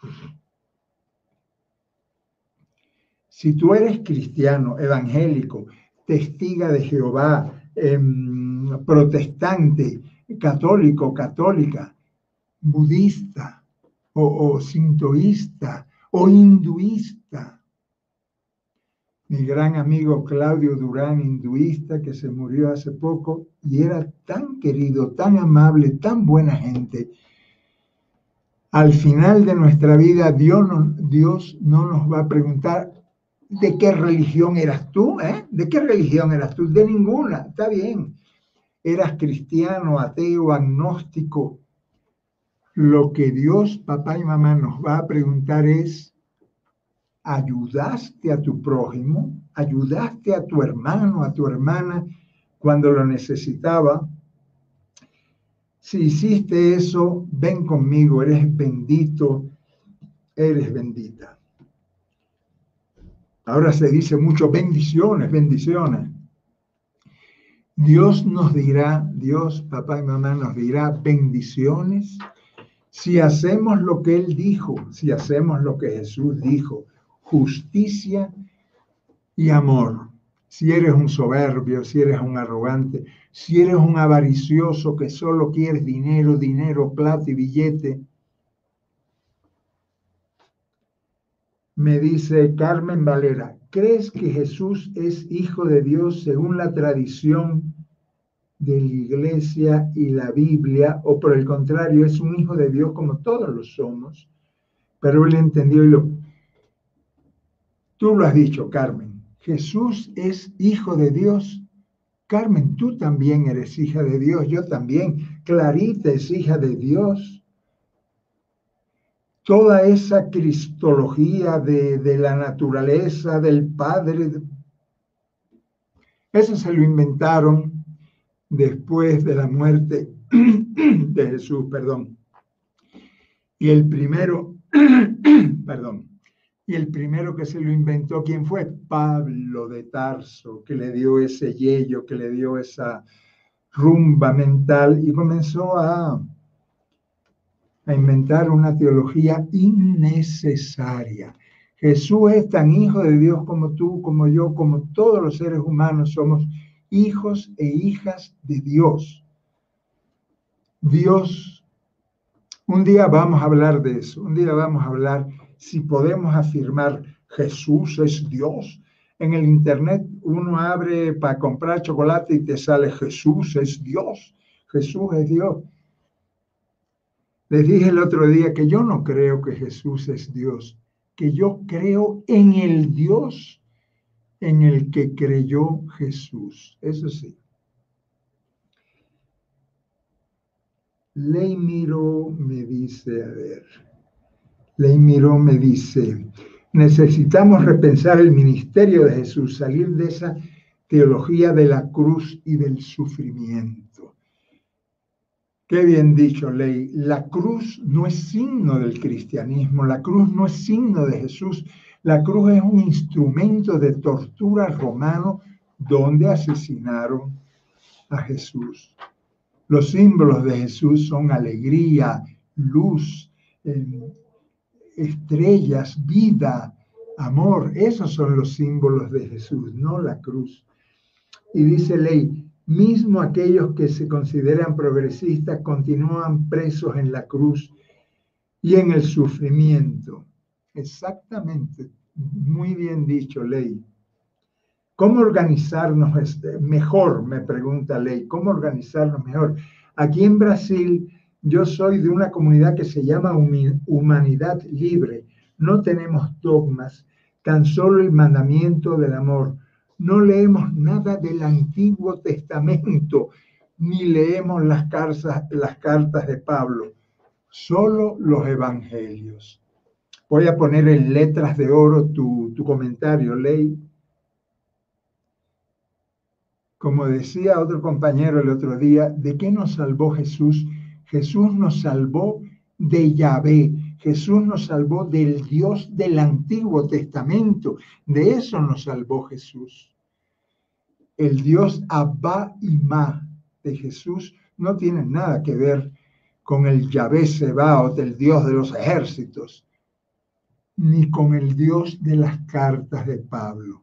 Si tú eres cristiano, evangélico, testiga de Jehová, em, protestante, católico, católica, budista o, sintoísta o hinduista. Mi gran amigo Claudio Durán, hinduista, que se murió hace poco y era tan querido, tan amable, tan buena gente. Al final de nuestra vida, Dios no, nos va a preguntar de qué religión eras tú, ¿eh? ¿De qué religión eras tú? De ninguna, está bien. Eras cristiano, ateo, agnóstico, lo que Dios, papá y mamá, nos va a preguntar es, ¿ayudaste a tu prójimo? ¿Ayudaste a tu hermano, a tu hermana cuando lo necesitaba? Si hiciste eso, ven conmigo, eres bendito, eres bendita. Ahora se dice mucho bendiciones, bendiciones. Dios nos dirá, Dios, papá y mamá nos dirá bendiciones si hacemos lo que Él dijo, si hacemos lo que Jesús dijo, justicia y amor. Si eres un soberbio, si eres un arrogante, si eres un avaricioso que solo quieres dinero, dinero, plata y billete. Me dice Carmen Valera, ¿crees que Jesús es hijo de Dios según la tradición de la iglesia y la Biblia, o por el contrario, es un hijo de Dios como todos lo somos, pero él entendió y lo... Tú lo has dicho, Carmen, Jesús es hijo de Dios. Carmen, tú también eres hija de Dios, yo también. Clarita es hija de Dios. Toda esa cristología de, de la naturaleza, del Padre, eso se lo inventaron después de la muerte de Jesús, perdón. Y el primero, perdón, y el primero que se lo inventó, ¿quién fue? Pablo de Tarso, que le dio ese yello, que le dio esa rumba mental y comenzó a, a inventar una teología innecesaria. Jesús es tan hijo de Dios como tú, como yo, como todos los seres humanos somos hijos e hijas de Dios. Dios, un día vamos a hablar de eso, un día vamos a hablar si podemos afirmar Jesús es Dios. En el Internet uno abre para comprar chocolate y te sale Jesús es Dios, Jesús es Dios. Les dije el otro día que yo no creo que Jesús es Dios, que yo creo en el Dios en el que creyó Jesús. Eso sí. Ley Miró me dice, a ver, Ley Miró me dice, necesitamos repensar el ministerio de Jesús, salir de esa teología de la cruz y del sufrimiento. Qué bien dicho, Ley. La cruz no es signo del cristianismo, la cruz no es signo de Jesús, la cruz es un instrumento de tortura romano donde asesinaron a Jesús. Los símbolos de Jesús son alegría, luz, em, estrellas, vida, amor. Esos son los símbolos de Jesús, no la cruz. Y dice ley, mismo aquellos que se consideran progresistas continúan presos en la cruz y en el sufrimiento. Exactamente, muy bien dicho, ley. ¿Cómo organizarnos este, mejor? Me pregunta Ley. ¿Cómo organizarnos mejor? Aquí en Brasil, yo soy de una comunidad que se llama Humanidad Libre. No tenemos dogmas, tan solo el mandamiento del amor. No leemos nada del Antiguo Testamento, ni leemos las cartas, las cartas de Pablo, solo los evangelios. Voy a poner en letras de oro tu, tu comentario, Ley. Como decía otro compañero el otro día, ¿de qué nos salvó Jesús? Jesús nos salvó de Yahvé, Jesús nos salvó del Dios del Antiguo Testamento, de eso nos salvó Jesús. El Dios Abba y Ma de Jesús no tiene nada que ver con el Yahvé Sebaot, el Dios de los ejércitos, ni con el Dios de las cartas de Pablo.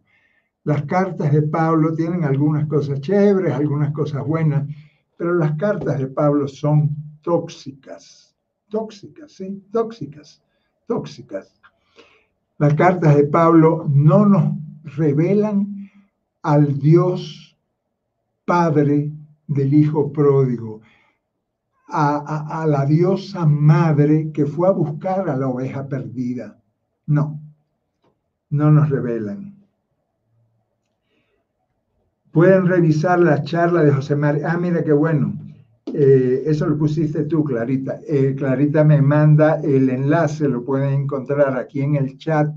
Las cartas de Pablo tienen algunas cosas chéveres, algunas cosas buenas, pero las cartas de Pablo son tóxicas, tóxicas, sí, tóxicas, tóxicas. Las cartas de Pablo no nos revelan al Dios Padre del Hijo pródigo, a, a, la diosa madre que fue a buscar a la oveja perdida. No, no nos revelan. Pueden revisar la charla de José María. Ah, mira qué bueno. Eh, eso lo pusiste tú, Clarita. Eh, Clarita me manda el enlace, lo pueden encontrar aquí en el chat.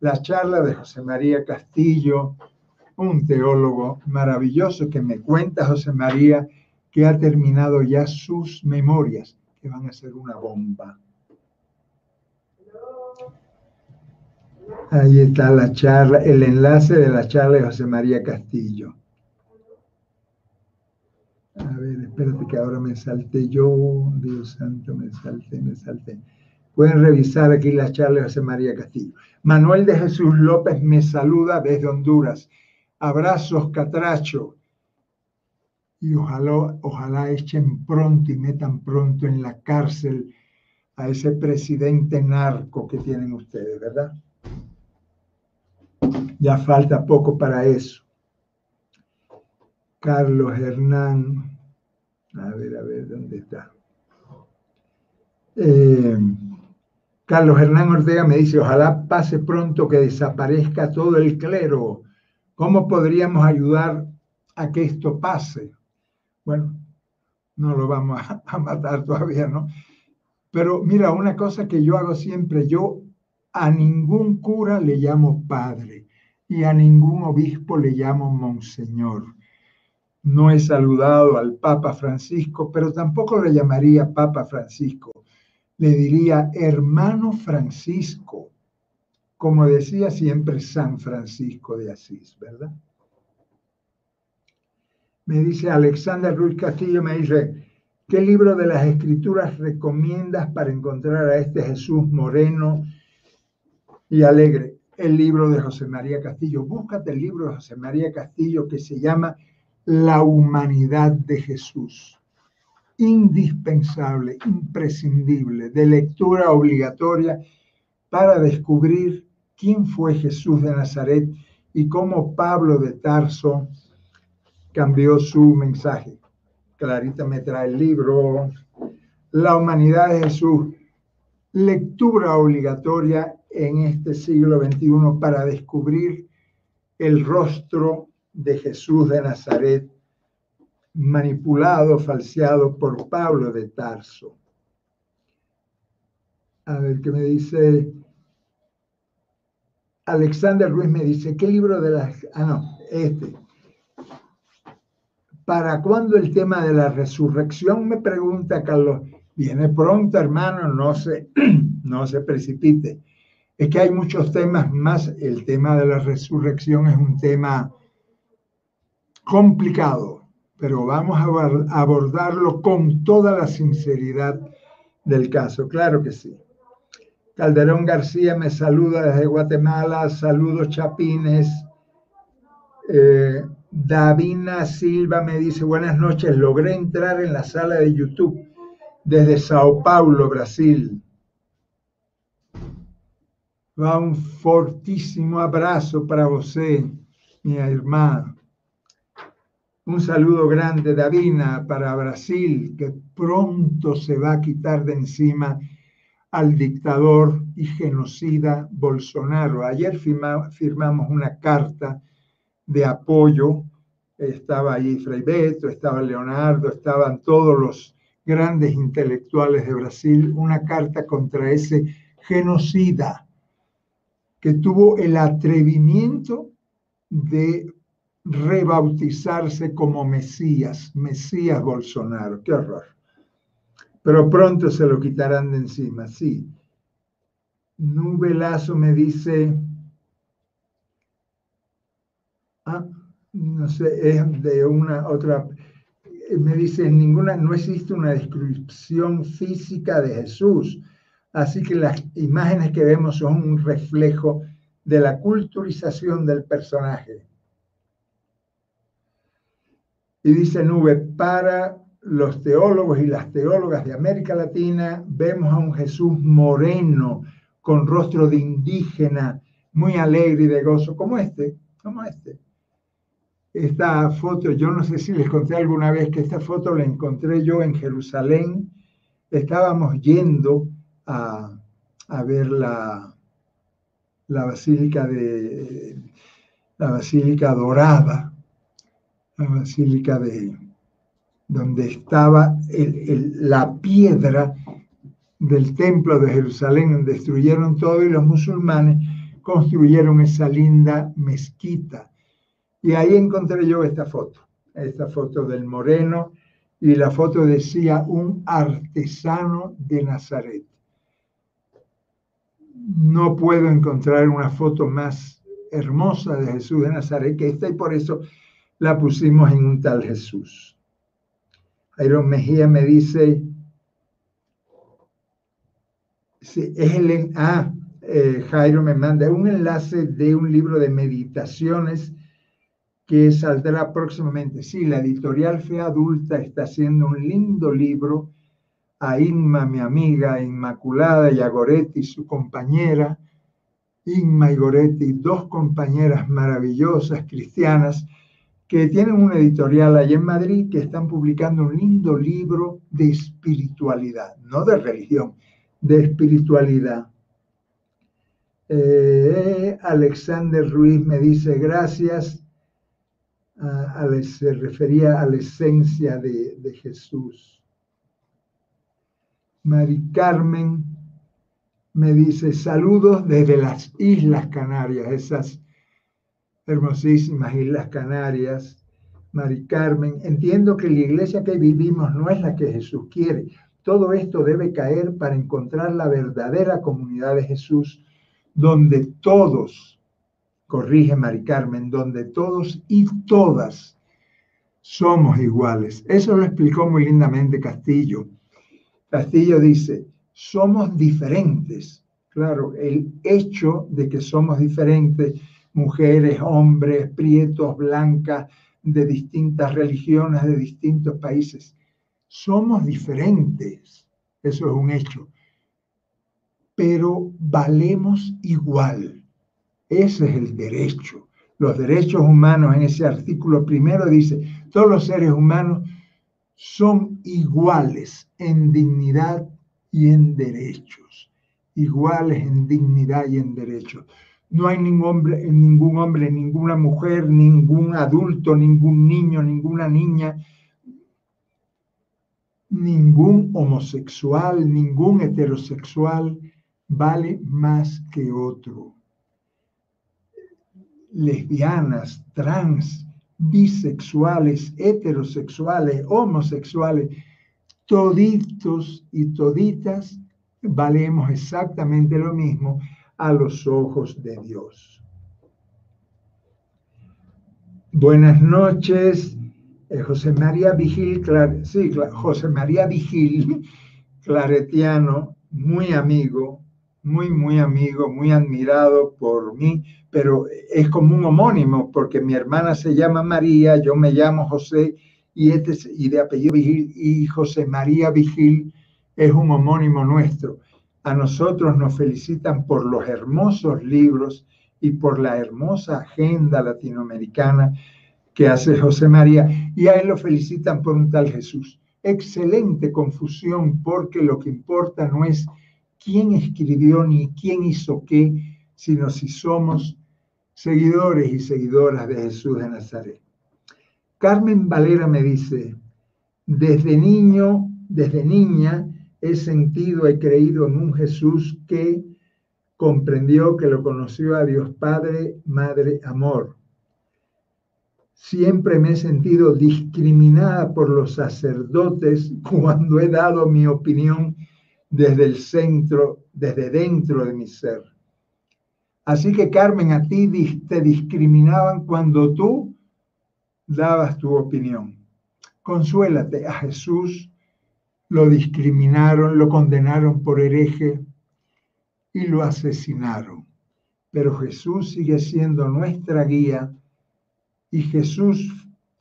La charla de José María Castillo, un teólogo maravilloso que me cuenta José María que ha terminado ya sus memorias, que van a ser una bomba. Ahí está la charla, el enlace de la charla de José María Castillo. A ver, espérate que ahora me salte yo, Dios santo, me salte, me salte. Pueden revisar aquí la charla de María Castillo. Manuel de Jesús López me saluda desde Honduras. Abrazos, Catracho. Y ojalá, ojalá echen pronto y metan pronto en la cárcel a ese presidente narco que tienen ustedes, ¿verdad? Ya falta poco para eso. Carlos Hernán. A ver, a ver, ¿dónde está? Eh, Carlos Hernán Ortega me dice, ojalá pase pronto que desaparezca todo el clero. ¿Cómo podríamos ayudar a que esto pase? Bueno, no lo vamos a, a matar todavía, ¿no? Pero mira, una cosa que yo hago siempre, yo a ningún cura le llamo padre y a ningún obispo le llamo monseñor no he saludado al Papa Francisco, pero tampoco le llamaría Papa Francisco. Le diría hermano Francisco, como decía siempre San Francisco de Asís, ¿verdad? Me dice Alexander Ruiz Castillo, me dice, ¿qué libro de las escrituras recomiendas para encontrar a este Jesús moreno y alegre? El libro de José María Castillo. Búscate el libro de José María Castillo que se llama la humanidad de Jesús. Indispensable, imprescindible, de lectura obligatoria para descubrir quién fue Jesús de Nazaret y cómo Pablo de Tarso cambió su mensaje. Clarita me trae el libro La humanidad de Jesús, lectura obligatoria en este siglo XXI para descubrir el rostro de Jesús de Nazaret, manipulado, falseado por Pablo de Tarso. A ver qué me dice. Alexander Ruiz me dice, ¿qué libro de las... Ah, no, este. ¿Para cuándo el tema de la resurrección? Me pregunta Carlos. Viene pronto, hermano, no se, no se precipite. Es que hay muchos temas más. El tema de la resurrección es un tema complicado, pero vamos a abordarlo con toda la sinceridad del caso, claro que sí. Calderón García me saluda desde Guatemala. Saludos, Chapines. Eh, Davina Silva me dice, buenas noches, logré entrar en la sala de YouTube desde Sao Paulo, Brasil. Va un fortísimo abrazo para usted, mi hermana. Un saludo grande, Davina, para Brasil, que pronto se va a quitar de encima al dictador y genocida Bolsonaro. Ayer firmamos una carta de apoyo. Estaba ahí Frei Beto, estaba Leonardo, estaban todos los grandes intelectuales de Brasil, una carta contra ese genocida que tuvo el atrevimiento de rebautizarse como Mesías, Mesías Bolsonaro. Qué horror. Pero pronto se lo quitarán de encima, sí. Nubelazo me dice, Ah, no sé, es de una otra, me dice, ninguna, no existe una descripción física de Jesús, así que las imágenes que vemos son un reflejo de la culturización del personaje. Y dice Nube, para los teólogos y las teólogas de América Latina, vemos a un Jesús moreno, con rostro de indígena, muy alegre y de gozo, como este, como este esta foto, yo no sé si les conté alguna vez que esta foto la encontré yo en Jerusalén. Estábamos yendo a, ver la, la basílica de la basílica dorada, la basílica de donde estaba la piedra del templo de Jerusalén, destruyeron todo y los musulmanes construyeron esa linda mezquita y ahí encontré yo esta foto, esta foto del moreno, y la foto decía un artesano de Nazaret. No puedo encontrar una foto más hermosa de Jesús de Nazaret que esta y por eso la pusimos en un tal Jesús. Jairo Mejía me dice, sí, es el, ah, eh, Jairo me manda un enlace de un libro de meditaciones que saldrá próximamente. Sí, la editorial Fe Adulta está haciendo un lindo libro a Inma, mi amiga Inmaculada, y a Goretti, su compañera, Inma y Goretti, dos compañeras maravillosas cristianas que tienen una editorial allá en Madrid que están publicando un lindo libro de espiritualidad, no de religión, de espiritualidad. Eh, Alexander Ruiz me dice gracias se refería a la esencia de, de Jesús. Mari Carmen me dice saludos desde las Islas Canarias, esas hermosísimas Islas Canarias. Mari Carmen, entiendo que la iglesia que vivimos no es la que Jesús quiere. Todo esto debe caer para encontrar la verdadera comunidad de Jesús, donde todos corrige Mari Carmen, donde todos y todas somos iguales. Eso lo explicó muy lindamente Castillo. Castillo dice, somos diferentes. Claro, el hecho de que somos diferentes, mujeres, hombres, prietos, blancas, de distintas religiones, de distintos países, somos diferentes. Eso es un hecho. Pero valemos igual ese es el derecho. Los derechos humanos en ese artículo primero dice, todos los seres humanos son iguales en dignidad y en derechos. Iguales en dignidad y en derechos. No hay ningún hombre, ningún hombre, ninguna mujer, ningún adulto, ningún niño, ninguna niña, ningún homosexual, ningún heterosexual vale más que otro. Lesbianas, trans, bisexuales, heterosexuales, homosexuales, toditos y toditas valemos exactamente lo mismo a los ojos de Dios. Buenas noches, eh, José María Vigil, sí, José María Vigil, claretiano, muy amigo, muy, muy amigo, muy admirado por mí, pero es como un homónimo, porque mi hermana se llama María, yo me llamo José, y, este, y de apellido Vigil, y José María Vigil es un homónimo nuestro. A nosotros nos felicitan por los hermosos libros y por la hermosa agenda latinoamericana que hace José María, y a él lo felicitan por un tal Jesús. Excelente confusión, porque lo que importa no es quién escribió ni quién hizo qué, sino si somos seguidores y seguidoras de Jesús de Nazaret. Carmen Valera me dice, desde niño, desde niña, he sentido, he creído en un Jesús que comprendió que lo conoció a Dios Padre, Madre, Amor. Siempre me he sentido discriminada por los sacerdotes cuando he dado mi opinión desde el centro, desde dentro de mi ser. Así que Carmen, a ti te discriminaban cuando tú dabas tu opinión. Consuélate, a Jesús lo discriminaron, lo condenaron por hereje y lo asesinaron. Pero Jesús sigue siendo nuestra guía y Jesús,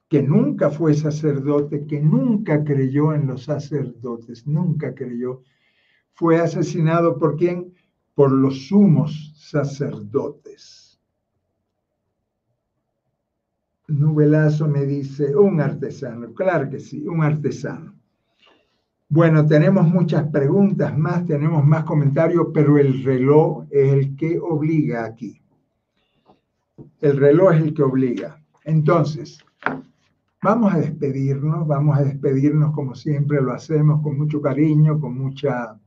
que nunca fue sacerdote, que nunca creyó en los sacerdotes, nunca creyó, fue asesinado por quién? Por los sumos sacerdotes. Nubelazo me dice, un artesano, claro que sí, un artesano. Bueno, tenemos muchas preguntas más, tenemos más comentarios, pero el reloj es el que obliga aquí. El reloj es el que obliga. Entonces, vamos a despedirnos, vamos a despedirnos como siempre lo hacemos, con mucho cariño, con mucha...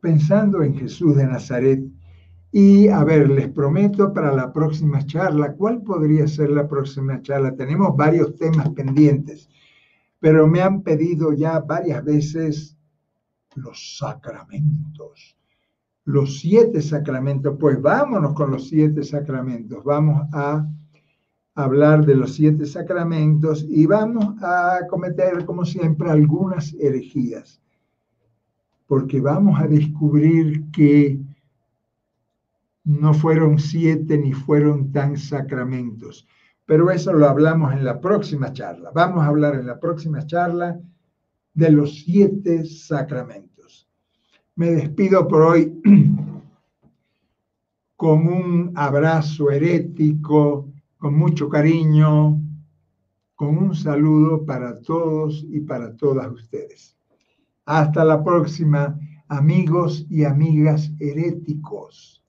pensando en Jesús de Nazaret. Y a ver, les prometo para la próxima charla, ¿cuál podría ser la próxima charla? Tenemos varios temas pendientes pero me han pedido ya varias veces los sacramentos, los siete sacramentos. Pues vámonos con los siete sacramentos. Vamos a hablar de los siete sacramentos y vamos a cometer, como siempre, algunas herejías, porque vamos a descubrir que no fueron siete ni fueron tan sacramentos pero eso lo hablamos en la próxima charla. Vamos a hablar en la próxima charla de los siete sacramentos. Me despido por hoy con un abrazo herético, con mucho cariño, con un saludo para todos y para todas ustedes. Hasta la próxima, amigos y amigas heréticos.